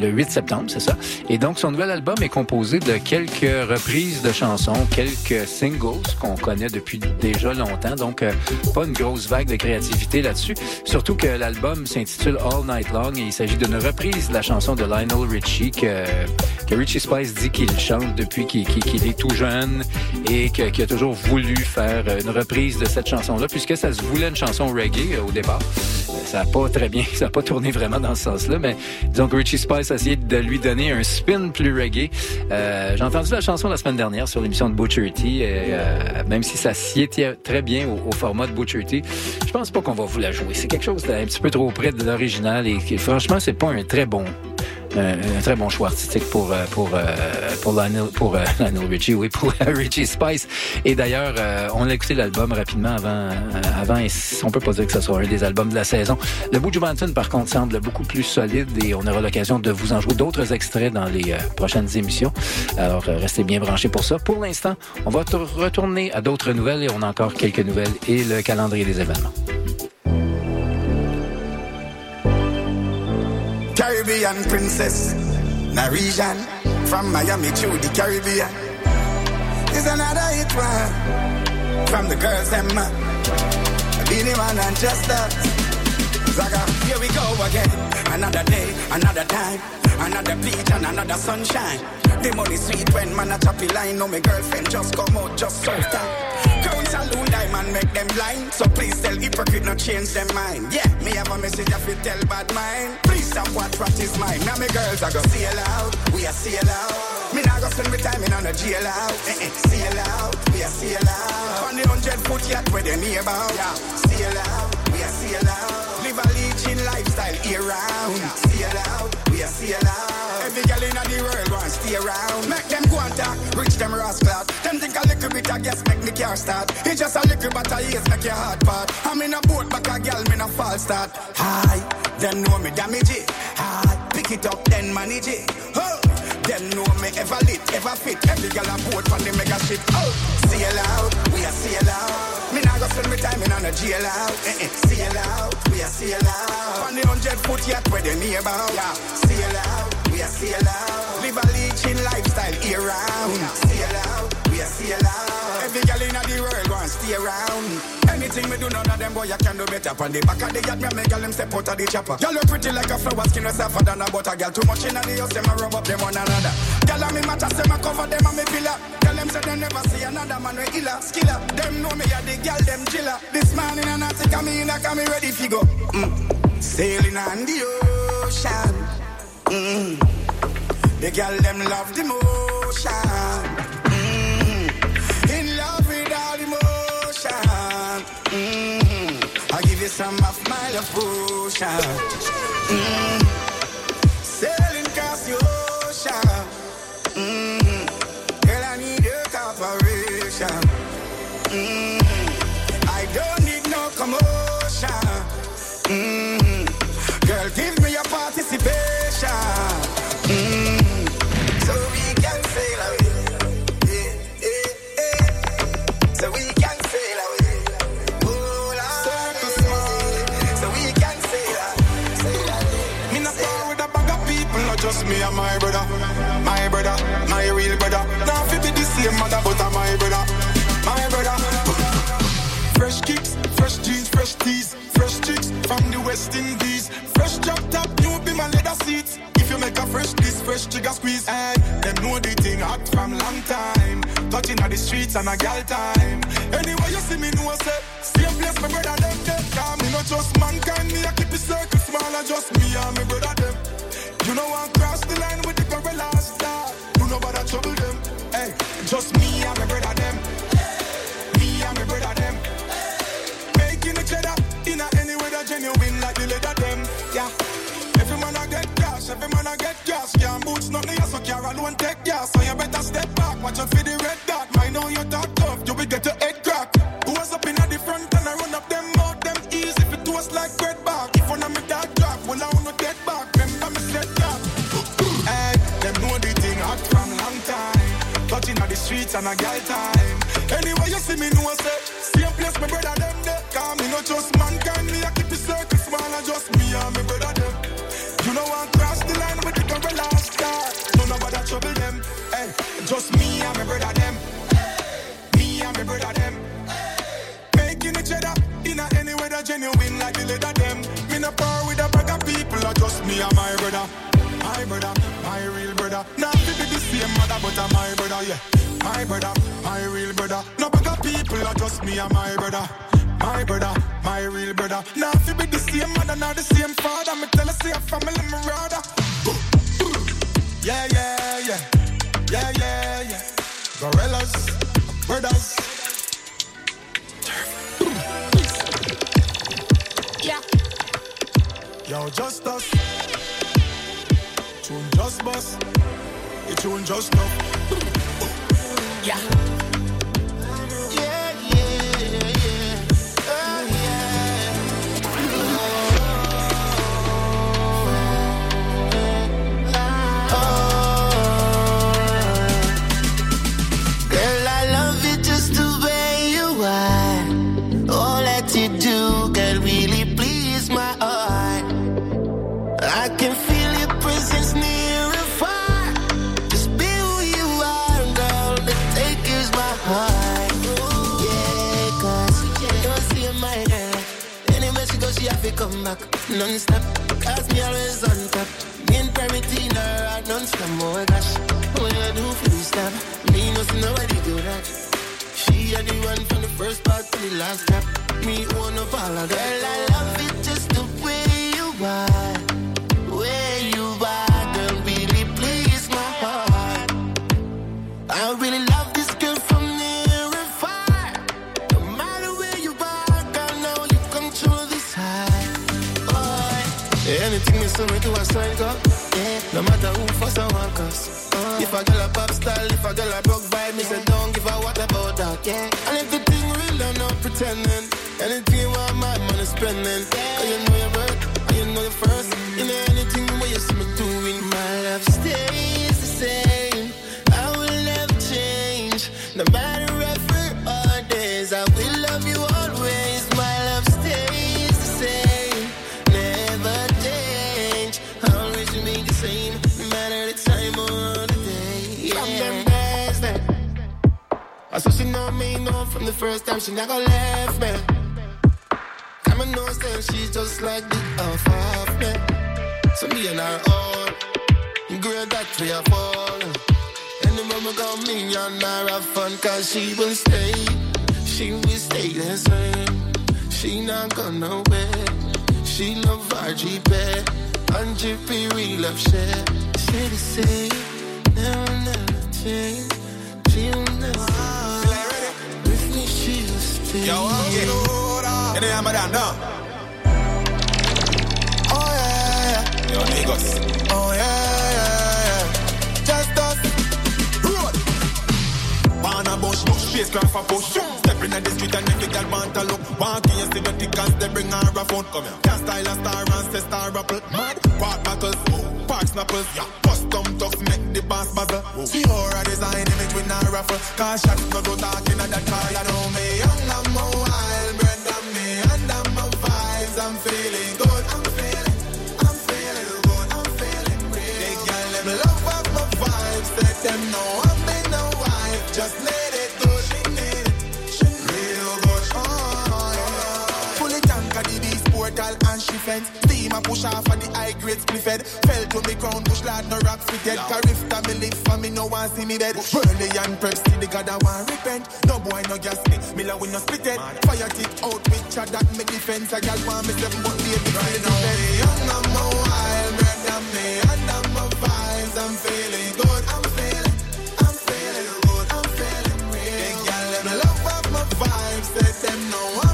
le 8 septembre, c'est ça? Et donc, son nouvel album est composé de quelques reprises de chansons, quelques singles qu'on connaît depuis déjà longtemps. Donc, euh, pas une grosse vague de créativité là-dessus. Surtout que l'album s'intitule All Night Long et il s'agit d'une reprise de la chanson de Lionel Richie que, Richie Spice dit qu'il chante depuis qu'il est tout jeune et qu'il a toujours voulu faire une reprise de cette chanson-là puisque ça se voulait une chanson reggae euh, au départ. Euh, Ça n'a pas très bien, ça n'a pas tourné vraiment dans ce sens-là, mais disons que Richie Spice a essayé de lui donner un spin plus reggae. Euh, J'ai entendu la chanson la semaine dernière sur l'émission de Butcher et, euh, même si ça s'y était très bien au, format de Butcher T, je pense pas qu'on va vous la jouer. C'est quelque chose d'un petit peu trop près de l'original et qui, franchement, c'est pas un très bon un, un très bon choix artistique pour euh, pour euh, pour Lionel pour euh, Lionel Richie oui pour euh, Richie Spice. Et d'ailleurs euh, on a écouté l'album rapidement avant euh, avant et on peut pas dire que ce soit un des albums de la saison. Le Buju Banton par contre semble beaucoup plus solide et on aura l'occasion de vous en jouer d'autres extraits dans les euh, prochaines émissions. Alors euh, restez bien branchés pour ça. Pour l'instant on va retourner à d'autres nouvelles et on a encore quelques nouvelles et le calendrier des événements Caribbean princess, Norwegian, from Miami to the Caribbean. Is another hit one from the girls them, Beenie Man and just us. Zaga, here we go again. Another day, another time, another beach and another sunshine. The money sweet when man a choppy line. No, my girlfriend just come out just so time. Saloon diamond make them blind. So please tell hypocrite not change them mind. Yeah, me have a message I feel tell bad mind. Please stop watch is mine. Now me girls are go sail out, we are sail out. Me not go spend my time in on a jail out. Eh eh, sail out, we are sail out. On the hundred foot yacht where they near about. Yeah, sail out, we are sail out. Live a leeching lifestyle year round. Sail out, we are sail out. Every girl in the world stay around. Make them go and talk, reach them rascal. Them think a little bit of gas make me car start. It's just a little bit of haze make your heart part. I'm in a boat, but a girl me no false start. Hi, them know me damage it. Hi, pick it up, then manage it. Oh. Them know me ever lit, ever fit. Every girl on board from the mega ship. Oh, sail out, we are sail out. Me nah go spend me time in on a jail out. Eh eh, sail out, we are sail out. On the hundred foot yacht where they near about. Yeah, sail out, we are sail out. Live a leeching lifestyle year round. Sail out, we are sail out. Every girl in the world wants stay around. Anything me do, none of them boy I can do better. On the back of the yacht, me make girl them step out of the chopper. Girl you pretty like a flower, skin was softer than a butter. Girl too much in the house, them a rub up them one another. Girl a me matter, say me cover them and me pillar. Girl them say they never see another man with illa, skiller. Them know me a the girl, them chiller. This man in an attic, come in, come me ready fi go. Mm. Sailing on the ocean. Mm. The girl them love the motion. Mm. In love with all the motion. Mm. I give you some of my love potion. Mm. Sailing across the ocean. Fresh chicks from the West Indies. Fresh drop top, new be my leather seats. If you make a fresh kiss, fresh trigger squeeze, and them know the thing hot from long time. Touching on the streets and a gal time. Anyway, you see me know say, same place my brother them them. Cause me not just mankind, me I keep the circle smaller, just me and my brother them. You know I cross the line with the gorilla star. You know about trouble them. Hey, just me and my brother them. Every man I get gas. Can't boots nothing else, so car alone take gas. So you better step back, watch out for the red dot. Mind how you talk tough, you will get your head crack. Who was up in the front and I run up them out, them easy. If it was like bread back, if one of me dog drop, well I wanna get back. Remember me said that. Hey, them know the thing hot from long time. Touching on the streets and a gal time. Anyway, you see me know I say, same place my brother them there. Cause me not just mankind, me I keep the circle smaller, just star. About that trouble them. Hey, just me and my brother them. Hey. Me and my brother them. Hey. Making each other in a any weather genuine like the leather them. Me no power with a bag of people, or just me and my brother. My brother, my real brother. Now we be the same mother, but I'm my brother, yeah. My brother, my real brother. No bag of people, or just me and my brother. My brother, my real brother. Now we be the same mother, not the same father. Me tell her say a family, me rather. Yeah, yeah, yeah. Yeah, yeah, yeah. Gorillas, brothers. Yeah. Yo, just us. Tune just bust. The tune just. Yeah. Yeah, non-stop. Cause me always on top. Me and Permitine are hard non-stop. Oh my gosh, what I do for this stop? Me no see nobody do that. She had the one from the first part to the last step. Me all of that. Girl, I love it just the way you are. Anything me me do, sign up. Yeah, no matter who fuss or one cuss. Uh. If I get a pop style, if I get a broke vibe, me say don't give a what about that. Yeah, and if the thing real, I'm not pretending. From the first time she never left me. Come and know that she's just like the half of me. So me and her all, girl that we are falling. And the mama got me and her have fun cause she will stay. She will stay the same. She not gonna nowhere. She love RGB and GP we love share. Say the same, never, never change. Yo, okay. You know, I'm down now. Oh yeah. Yo, Lagos. Oh yeah, bush, craft for push. Step in the street and every girl want to look. Walking, you see the tickets, they bring her a phone. Come here. Can't style a star and say star apple. Mad, quad battles, park snappers. Yeah. Custom tough, make the boss buzzer. See her a design image with her raffle. Cause shots no go talking at that car. You know me, young, I'm a wild, bred on me, and I'm a vibes. I'm feeling good, I'm feeling, I'm feeling good, I'm feeling real. They girl, them love up my vibes. Let them know I'm in no wife. Just need fence. Steam a push off of the high grade split fed. Fell to me ground, bush lad no rock fitted. Carifta me live for me, no one see me dead. Burley and prep, see the God I want repent. No boy no gas me, me la we no split it. Fire tick out with chat that make defense. A gal want me seven but baby right now. Me young, I'm a wild, bred on me, and I'm a vibes. I'm feeling good, I'm feeling, I'm feeling good, I'm feeling real. They girl, them love up my vibes. Let them know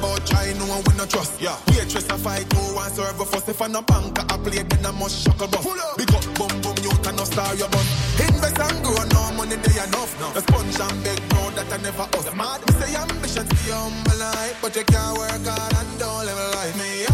bank and step out, try no one we no trust. Yeah. Waitress a fight, who want serve a fuss. If I no bank I play, then I must shuckle bus. Big up, boom boom, you can no star your bus. Invest and grow, no money they enough. No. The sponge and beg, no that I never us. Mad, me say ambitions be on my life, but you can't work hard and don't live life. Me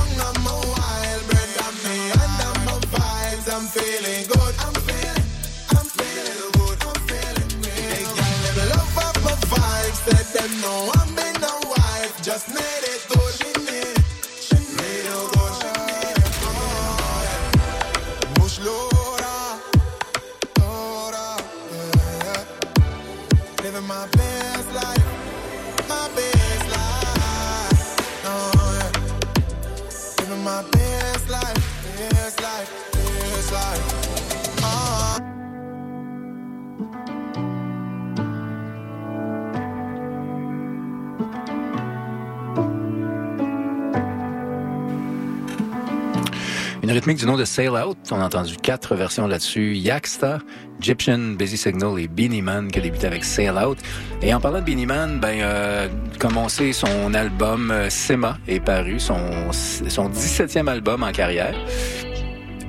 du nom de Sail Out. On a entendu quatre versions là-dessus. Yaksta, Egyptian, Busy Signal et Beanie Man qui a débuté avec Sail Out. Et en parlant de Beanie Man, ben, euh, comme on sait, son album euh, Sema est paru, son, son 17e album en carrière.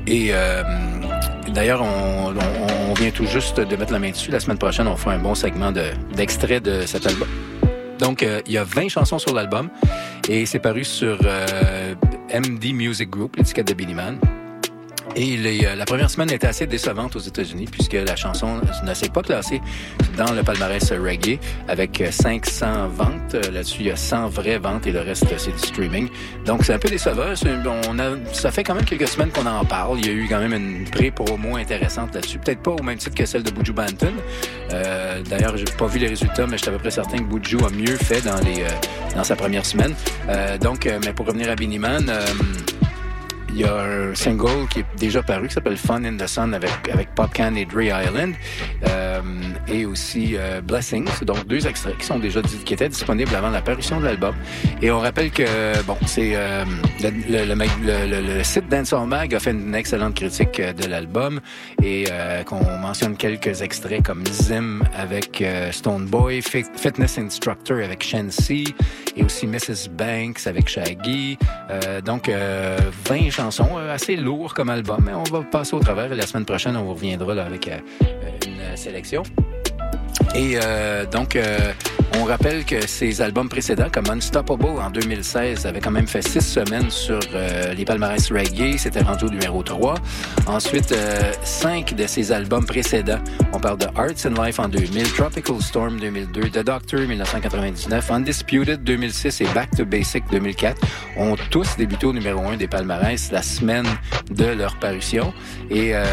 Et euh, d'ailleurs, on, vient tout juste de mettre la main dessus. La semaine prochaine, on fera un bon segment de- d'extrait de, cet album. Donc, euh, il y a 20 chansons sur l'album et c'est paru sur MD Music Group, Let's get the Beenie Man. Et les, euh, la première semaine était assez décevante aux États-Unis puisque la chanson ne s'est pas classée dans le palmarès reggae avec euh, 500 ventes. Euh, Là-dessus, il y a 100 vraies ventes et le reste, c'est du streaming. Donc, c'est un peu décevant. On a, ça fait quand même quelques semaines qu'on en parle. Il y a eu quand même une pré-promo intéressante là-dessus. Peut-être pas au même titre que celle de Buju Banton. Euh, D'ailleurs, j'ai pas vu les résultats, mais je suis à peu près certain que Buju a mieux fait dans, les, euh, dans sa première semaine. Euh, donc, euh, mais pour revenir à Beanie Man, euh, il y a un single qui est déjà paru qui s'appelle Fun in the Sun avec, avec Popcan et Dre Island euh, et aussi euh, Blessings. Donc deux extraits qui sont déjà qui étaient disponibles avant l'apparition de l'album. Et on rappelle que bon, c'est euh, le, le, le, le- site Dancehall Mag a fait une excellente critique euh, de l'album et euh, qu'on mentionne quelques extraits comme Zim avec euh, Stone Boy, Fit- Fitness Instructor avec Shensi et aussi Mrs. Banks avec Shaggy. Donc, euh, 20 chansons, euh, assez lourd comme album, mais on va passer au travers. Et la semaine prochaine, on vous reviendra là, avec euh, une euh, sélection. Et euh, donc, euh, on rappelle que ses albums précédents, comme Unstoppable en 2016, avaient quand même fait six semaines sur euh, les palmarès reggae. C'était rendu au numéro 3. Ensuite, euh, cinq de ses albums précédents. On parle de Arts and Life en 2000, Tropical Storm 2002, The Doctor 1999, Undisputed 2006 et Back to Basic 2004 ont tous débuté au numéro 1 des palmarès la semaine de leur parution. Et euh,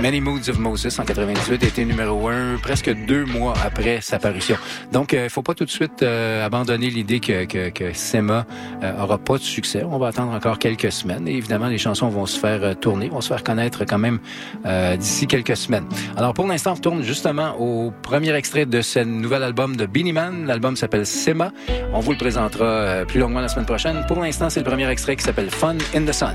Many Moods of Moses en 98 a été numéro 1 presque deux mois après sa parution. Donc, il ne faut pas tout de suite euh, abandonner l'idée que, que, Sema euh, aura pas de succès. On va attendre encore quelques semaines. Et évidemment, les chansons vont se faire euh, tourner, vont se faire connaître quand même euh, d'ici quelques semaines. Alors pour l'instant, on retourne justement au premier extrait de ce nouvel album de Beanie Man. L'album s'appelle Sema. On vous le présentera euh, plus longuement la semaine prochaine. Pour l'instant, c'est le premier extrait qui s'appelle Fun in the Sun.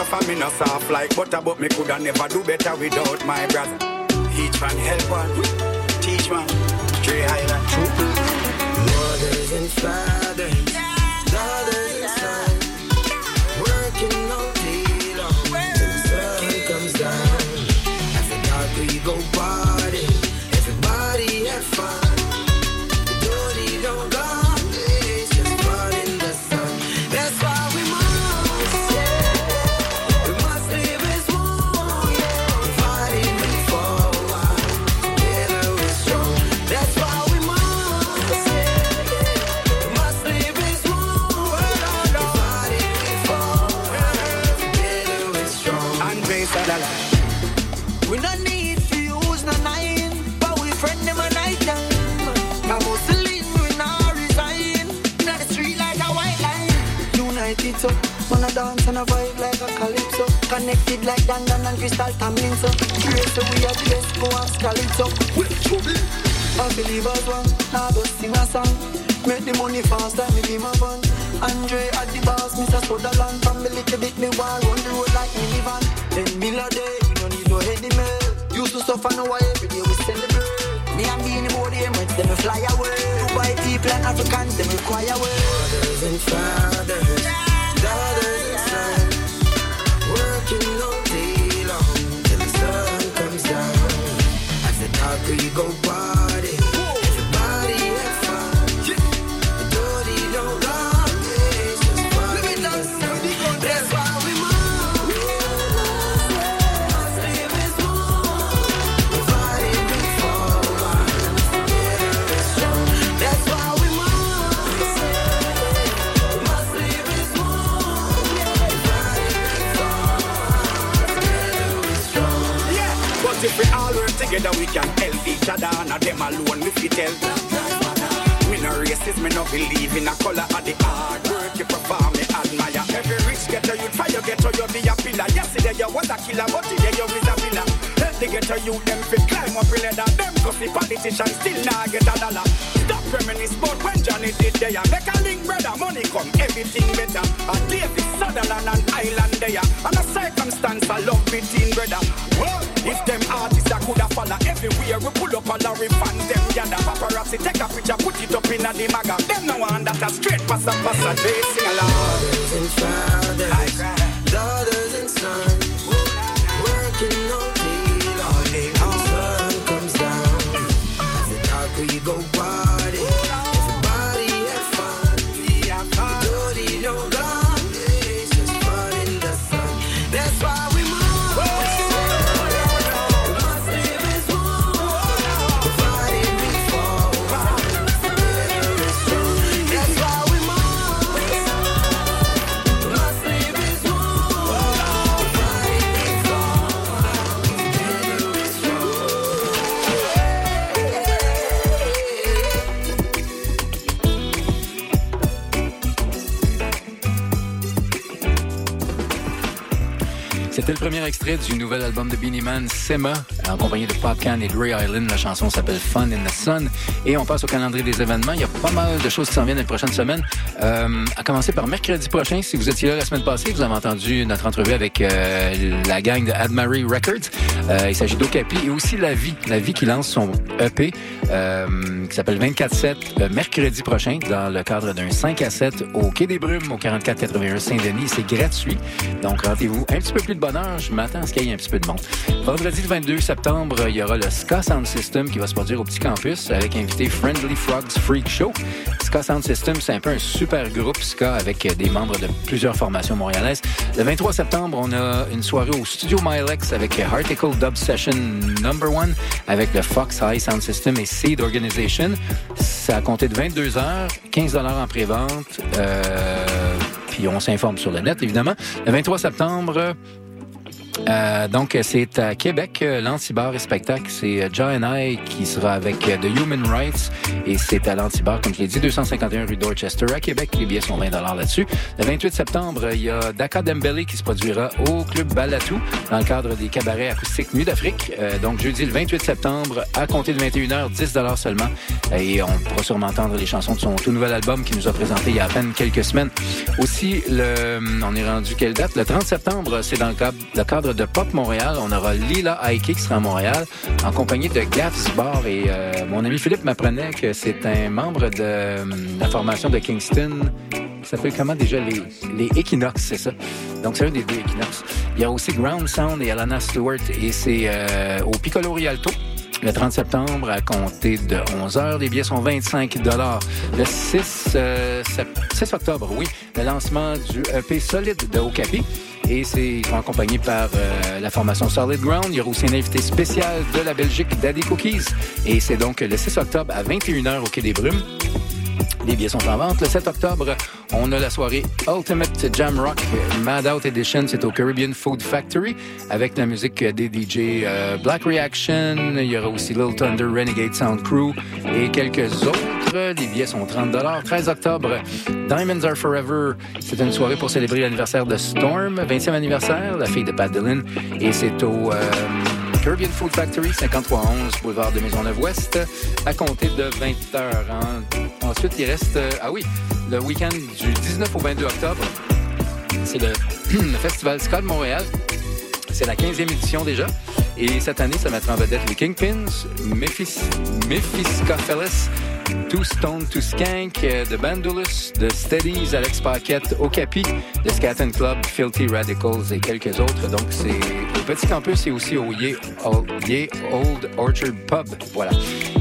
And me no soft like butter, but me coulda never do better without my brother. Each one help one, wanna a vibe like a calypso. Connected like Dandan and Crystal Tamlin so. Grace so we are the best, go ask calypso. I believe as one, now go sing a song. Make the money fast, time me be my fun. Andre at the boss, Mr. Sutherland. From me little bit, me want run the road like minivan. Ten mil a day, we don't need no heady mail. Used to suffer, now I every day we celebrate. Me and Beanie Boy, them when them fly away. Dubai people and Africans, them require way. Mothers and fathers, daughters we go party, together, we can help each other. Not them alone, we fit help. Me no racist, me no believe in a color of the hard work you perform, me admire. Every rich ghetto youth try you ghetto, you be a pillar. Yesterday you was a killer, but today you is a winner. Help the ghetto youth, them fit climb up a ladder. Them cause the politicians still not get a dollar. Stop reminisce about when Johnny did there. Make a link, brother, money come, everything better. And David Sutherland and Island there. And a circumstance I love between brother. Well, if them artists that coulda follow everywhere, we pull up a lorry fan them gather. Paparazzi take a picture, put it up in a the maga. Them no one that a straight pass a pass a they sing along. Mothers and fathers, daughters and sons, C'était le premier extrait du nouvel album de Beanie Man, Sema, en compagnie de Popcan et Dre Island. La chanson s'appelle Fun in the Sun. Et on passe au calendrier des événements. Il y a pas mal de choses qui s'en viennent les prochaines semaines. Euh, à commencer par mercredi prochain. Si vous étiez là la semaine passée, vous avez entendu notre entrevue avec euh, la gang de Admary Records. Euh, il s'agit d'Ocapi et aussi La Vie. La Vie qui lance son EP euh, qui s'appelle 24-7 euh, mercredi prochain dans le cadre d'un 5 à 7 au Quai des Brumes au 4481 Saint-Denis. C'est gratuit. Donc, rendez-vous un petit peu plus de bonheur, je m'attends à ce qu'il y ait un petit peu de monde. Vendredi le 22 septembre, il y aura le Ska Sound System qui va se produire au Petit Campus avec invité Friendly Frogs Freak Show. Ska Sound System, c'est un peu un super groupe ska avec des membres de plusieurs formations montréalaises. Le 23 septembre, on a une soirée au Studio Milex avec Article Dub Session Number One avec le Fox High Sound System et Seed Organization. Ça a compté de 22 heures, 15 en pré-vente. Euh, puis on s'informe sur le net, évidemment. Le 23 septembre, euh, donc, c'est à Québec, euh, l'Antibar et spectacle. C'est euh, John I qui sera avec The Human Rights. Et c'est à l'Antibar, comme je l'ai dit, 251 rue Dorchester à Québec. Les billets sont 20 là-dessus. Le 28 septembre, il y a Daka Dembele qui se produira au Club Balatou dans le cadre des cabarets acoustiques Nuit d'Afrique. Euh, donc, jeudi le 28 septembre, à compter de 21h, 10 seulement. Et on pourra sûrement entendre les chansons de son tout nouvel album qui nous a présenté il y a à peine quelques semaines. Aussi, le, on est rendu quelle date? Le 30 septembre, c'est dans le cadre, de Pop Montréal. On aura Lila Aiki qui sera à Montréal en compagnie de Gaffs Bar. Et euh, mon ami Philippe m'apprenait que c'est un membre de euh, la formation de Kingston. Ça s'appelle comment déjà? Les, les Equinox, c'est ça? Donc, c'est un des deux Equinox. Il y a aussi Ground Sound et Alana Stewart. Et c'est euh, au Piccolo Rialto. Le 30 septembre, à compter de 11 heures, les billets sont 25 Le 6, euh, sept- 6 octobre, oui, le lancement du EP Solide de Okapi. Et c'est accompagnés par euh, la formation Solid Ground. Il y aura aussi un invité spécial de la Belgique, Daddy Cookies. Et c'est donc le 6 octobre à 21h au Quai des Brumes. Les billets sont en vente. Le 7 octobre, on a la soirée Ultimate Jam Rock Mad Out Edition. C'est au Caribbean Food Factory avec la musique des DJ euh, Black Reaction. Il y aura aussi Little Thunder, Renegade Sound Crew et quelques autres. Les billets sont 30 13 octobre, Diamonds Are Forever. C'est une soirée pour célébrer l'anniversaire de Storm, 20e anniversaire, la fille de Pat Dillon. Et c'est au... euh, Caribbean Food Factory, 5311 boulevard de Maisonneuve-Ouest, à compter de 20 heures. hein. Ensuite, il reste, euh, ah oui, le week-end du 19 au 22 octobre. C'est le, le Festival de Montréal. C'est la 15e édition déjà. Et cette année, ça mettra en vedette les Kingpins, Memphis, Mephiscopheles, Two Stone, Two Skank, The Bandulus, The Steadies, Alex Paquette, Okapi, The Scatton Club, Filthy Radicals et quelques autres. Donc, c'est au Petit Campus et aussi au Ye Old Orchard Pub. Voilà.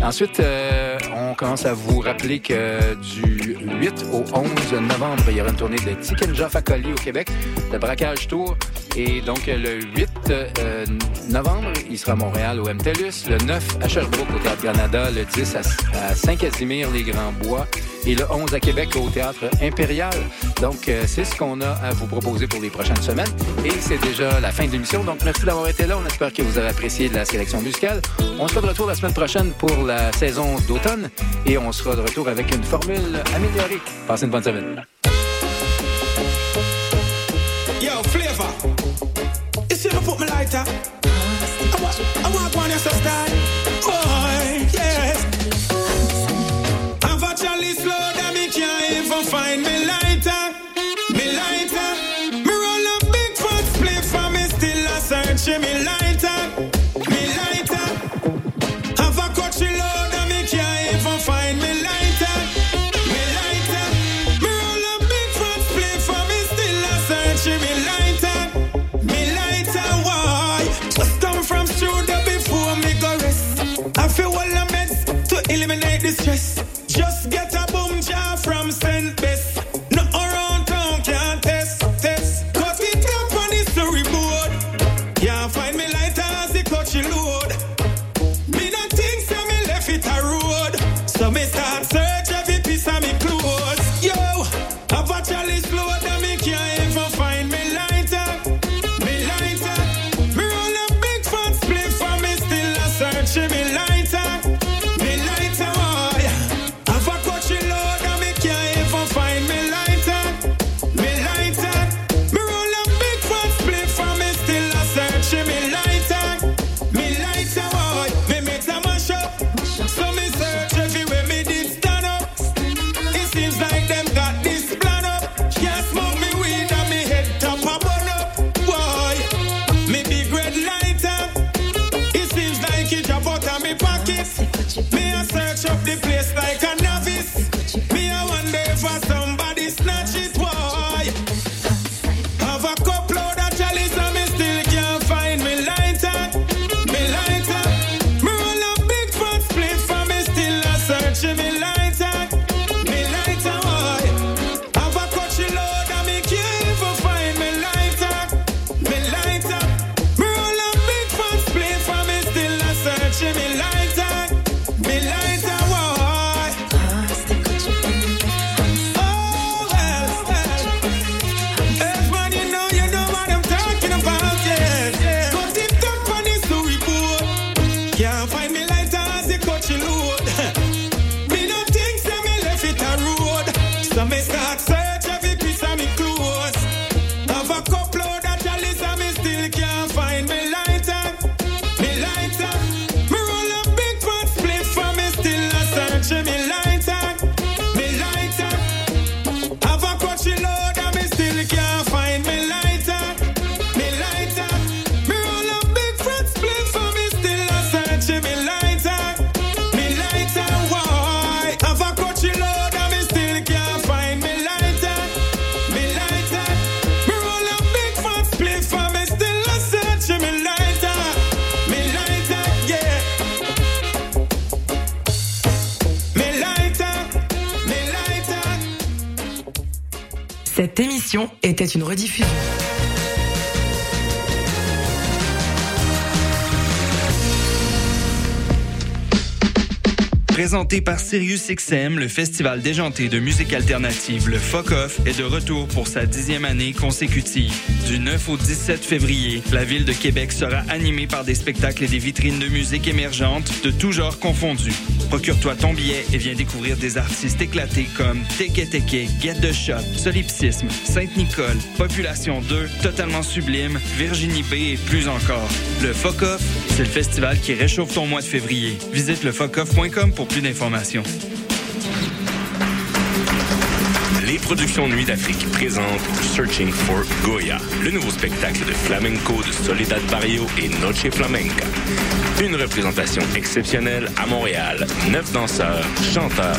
Ensuite, euh, on commence à vous rappeler que du 8 au 11 novembre, il y aura une tournée de Tikenja Fakoli au Québec, le Braquage Tour. Et donc, le 8 euh, novembre, il sera à Montréal au MTELUS. Le 9 à Sherbrooke au Théâtre Canada. Le 10 à, Saint-Casimir-les-Grands-Bois. Et le 11 à Québec au Théâtre Impérial. Donc, euh, c'est ce qu'on a à vous proposer pour les prochaines semaines. Et c'est déjà la fin de l'émission. Donc, merci d'avoir été là. On espère que vous avez apprécié la sélection musicale. On sera de retour la semaine prochaine pour la saison d'automne. Et on sera de retour avec une formule améliorée. Passez une bonne semaine. I want, one style. Boy, oh, yes. Have a chalice load and me can't even find me lighter. Présenté par SiriusXM, le festival déjanté de musique alternative, le Fuck Off, est de retour pour sa dixième année consécutive. Du 9 au 17 février, la ville de Québec sera animée par des spectacles et des vitrines de musique émergentes de tous genres confondus. Procure-toi ton billet et viens découvrir des artistes éclatés comme Teke Teke, Get the Shot, Solipsisme, Sainte-Nicole, Population 2, Totalement Sublime, Virginie B et plus encore. Le Fuck Off, c'est le festival qui réchauffe ton mois de février. Visite le fuckoff.com pour plus d'informations. Les productions Nuit d'Afrique présentent Searching for Goya, le nouveau spectacle de flamenco de Soledad Barrio et Noche Flamenca. Une représentation exceptionnelle à Montréal. Neuf danseurs, chanteurs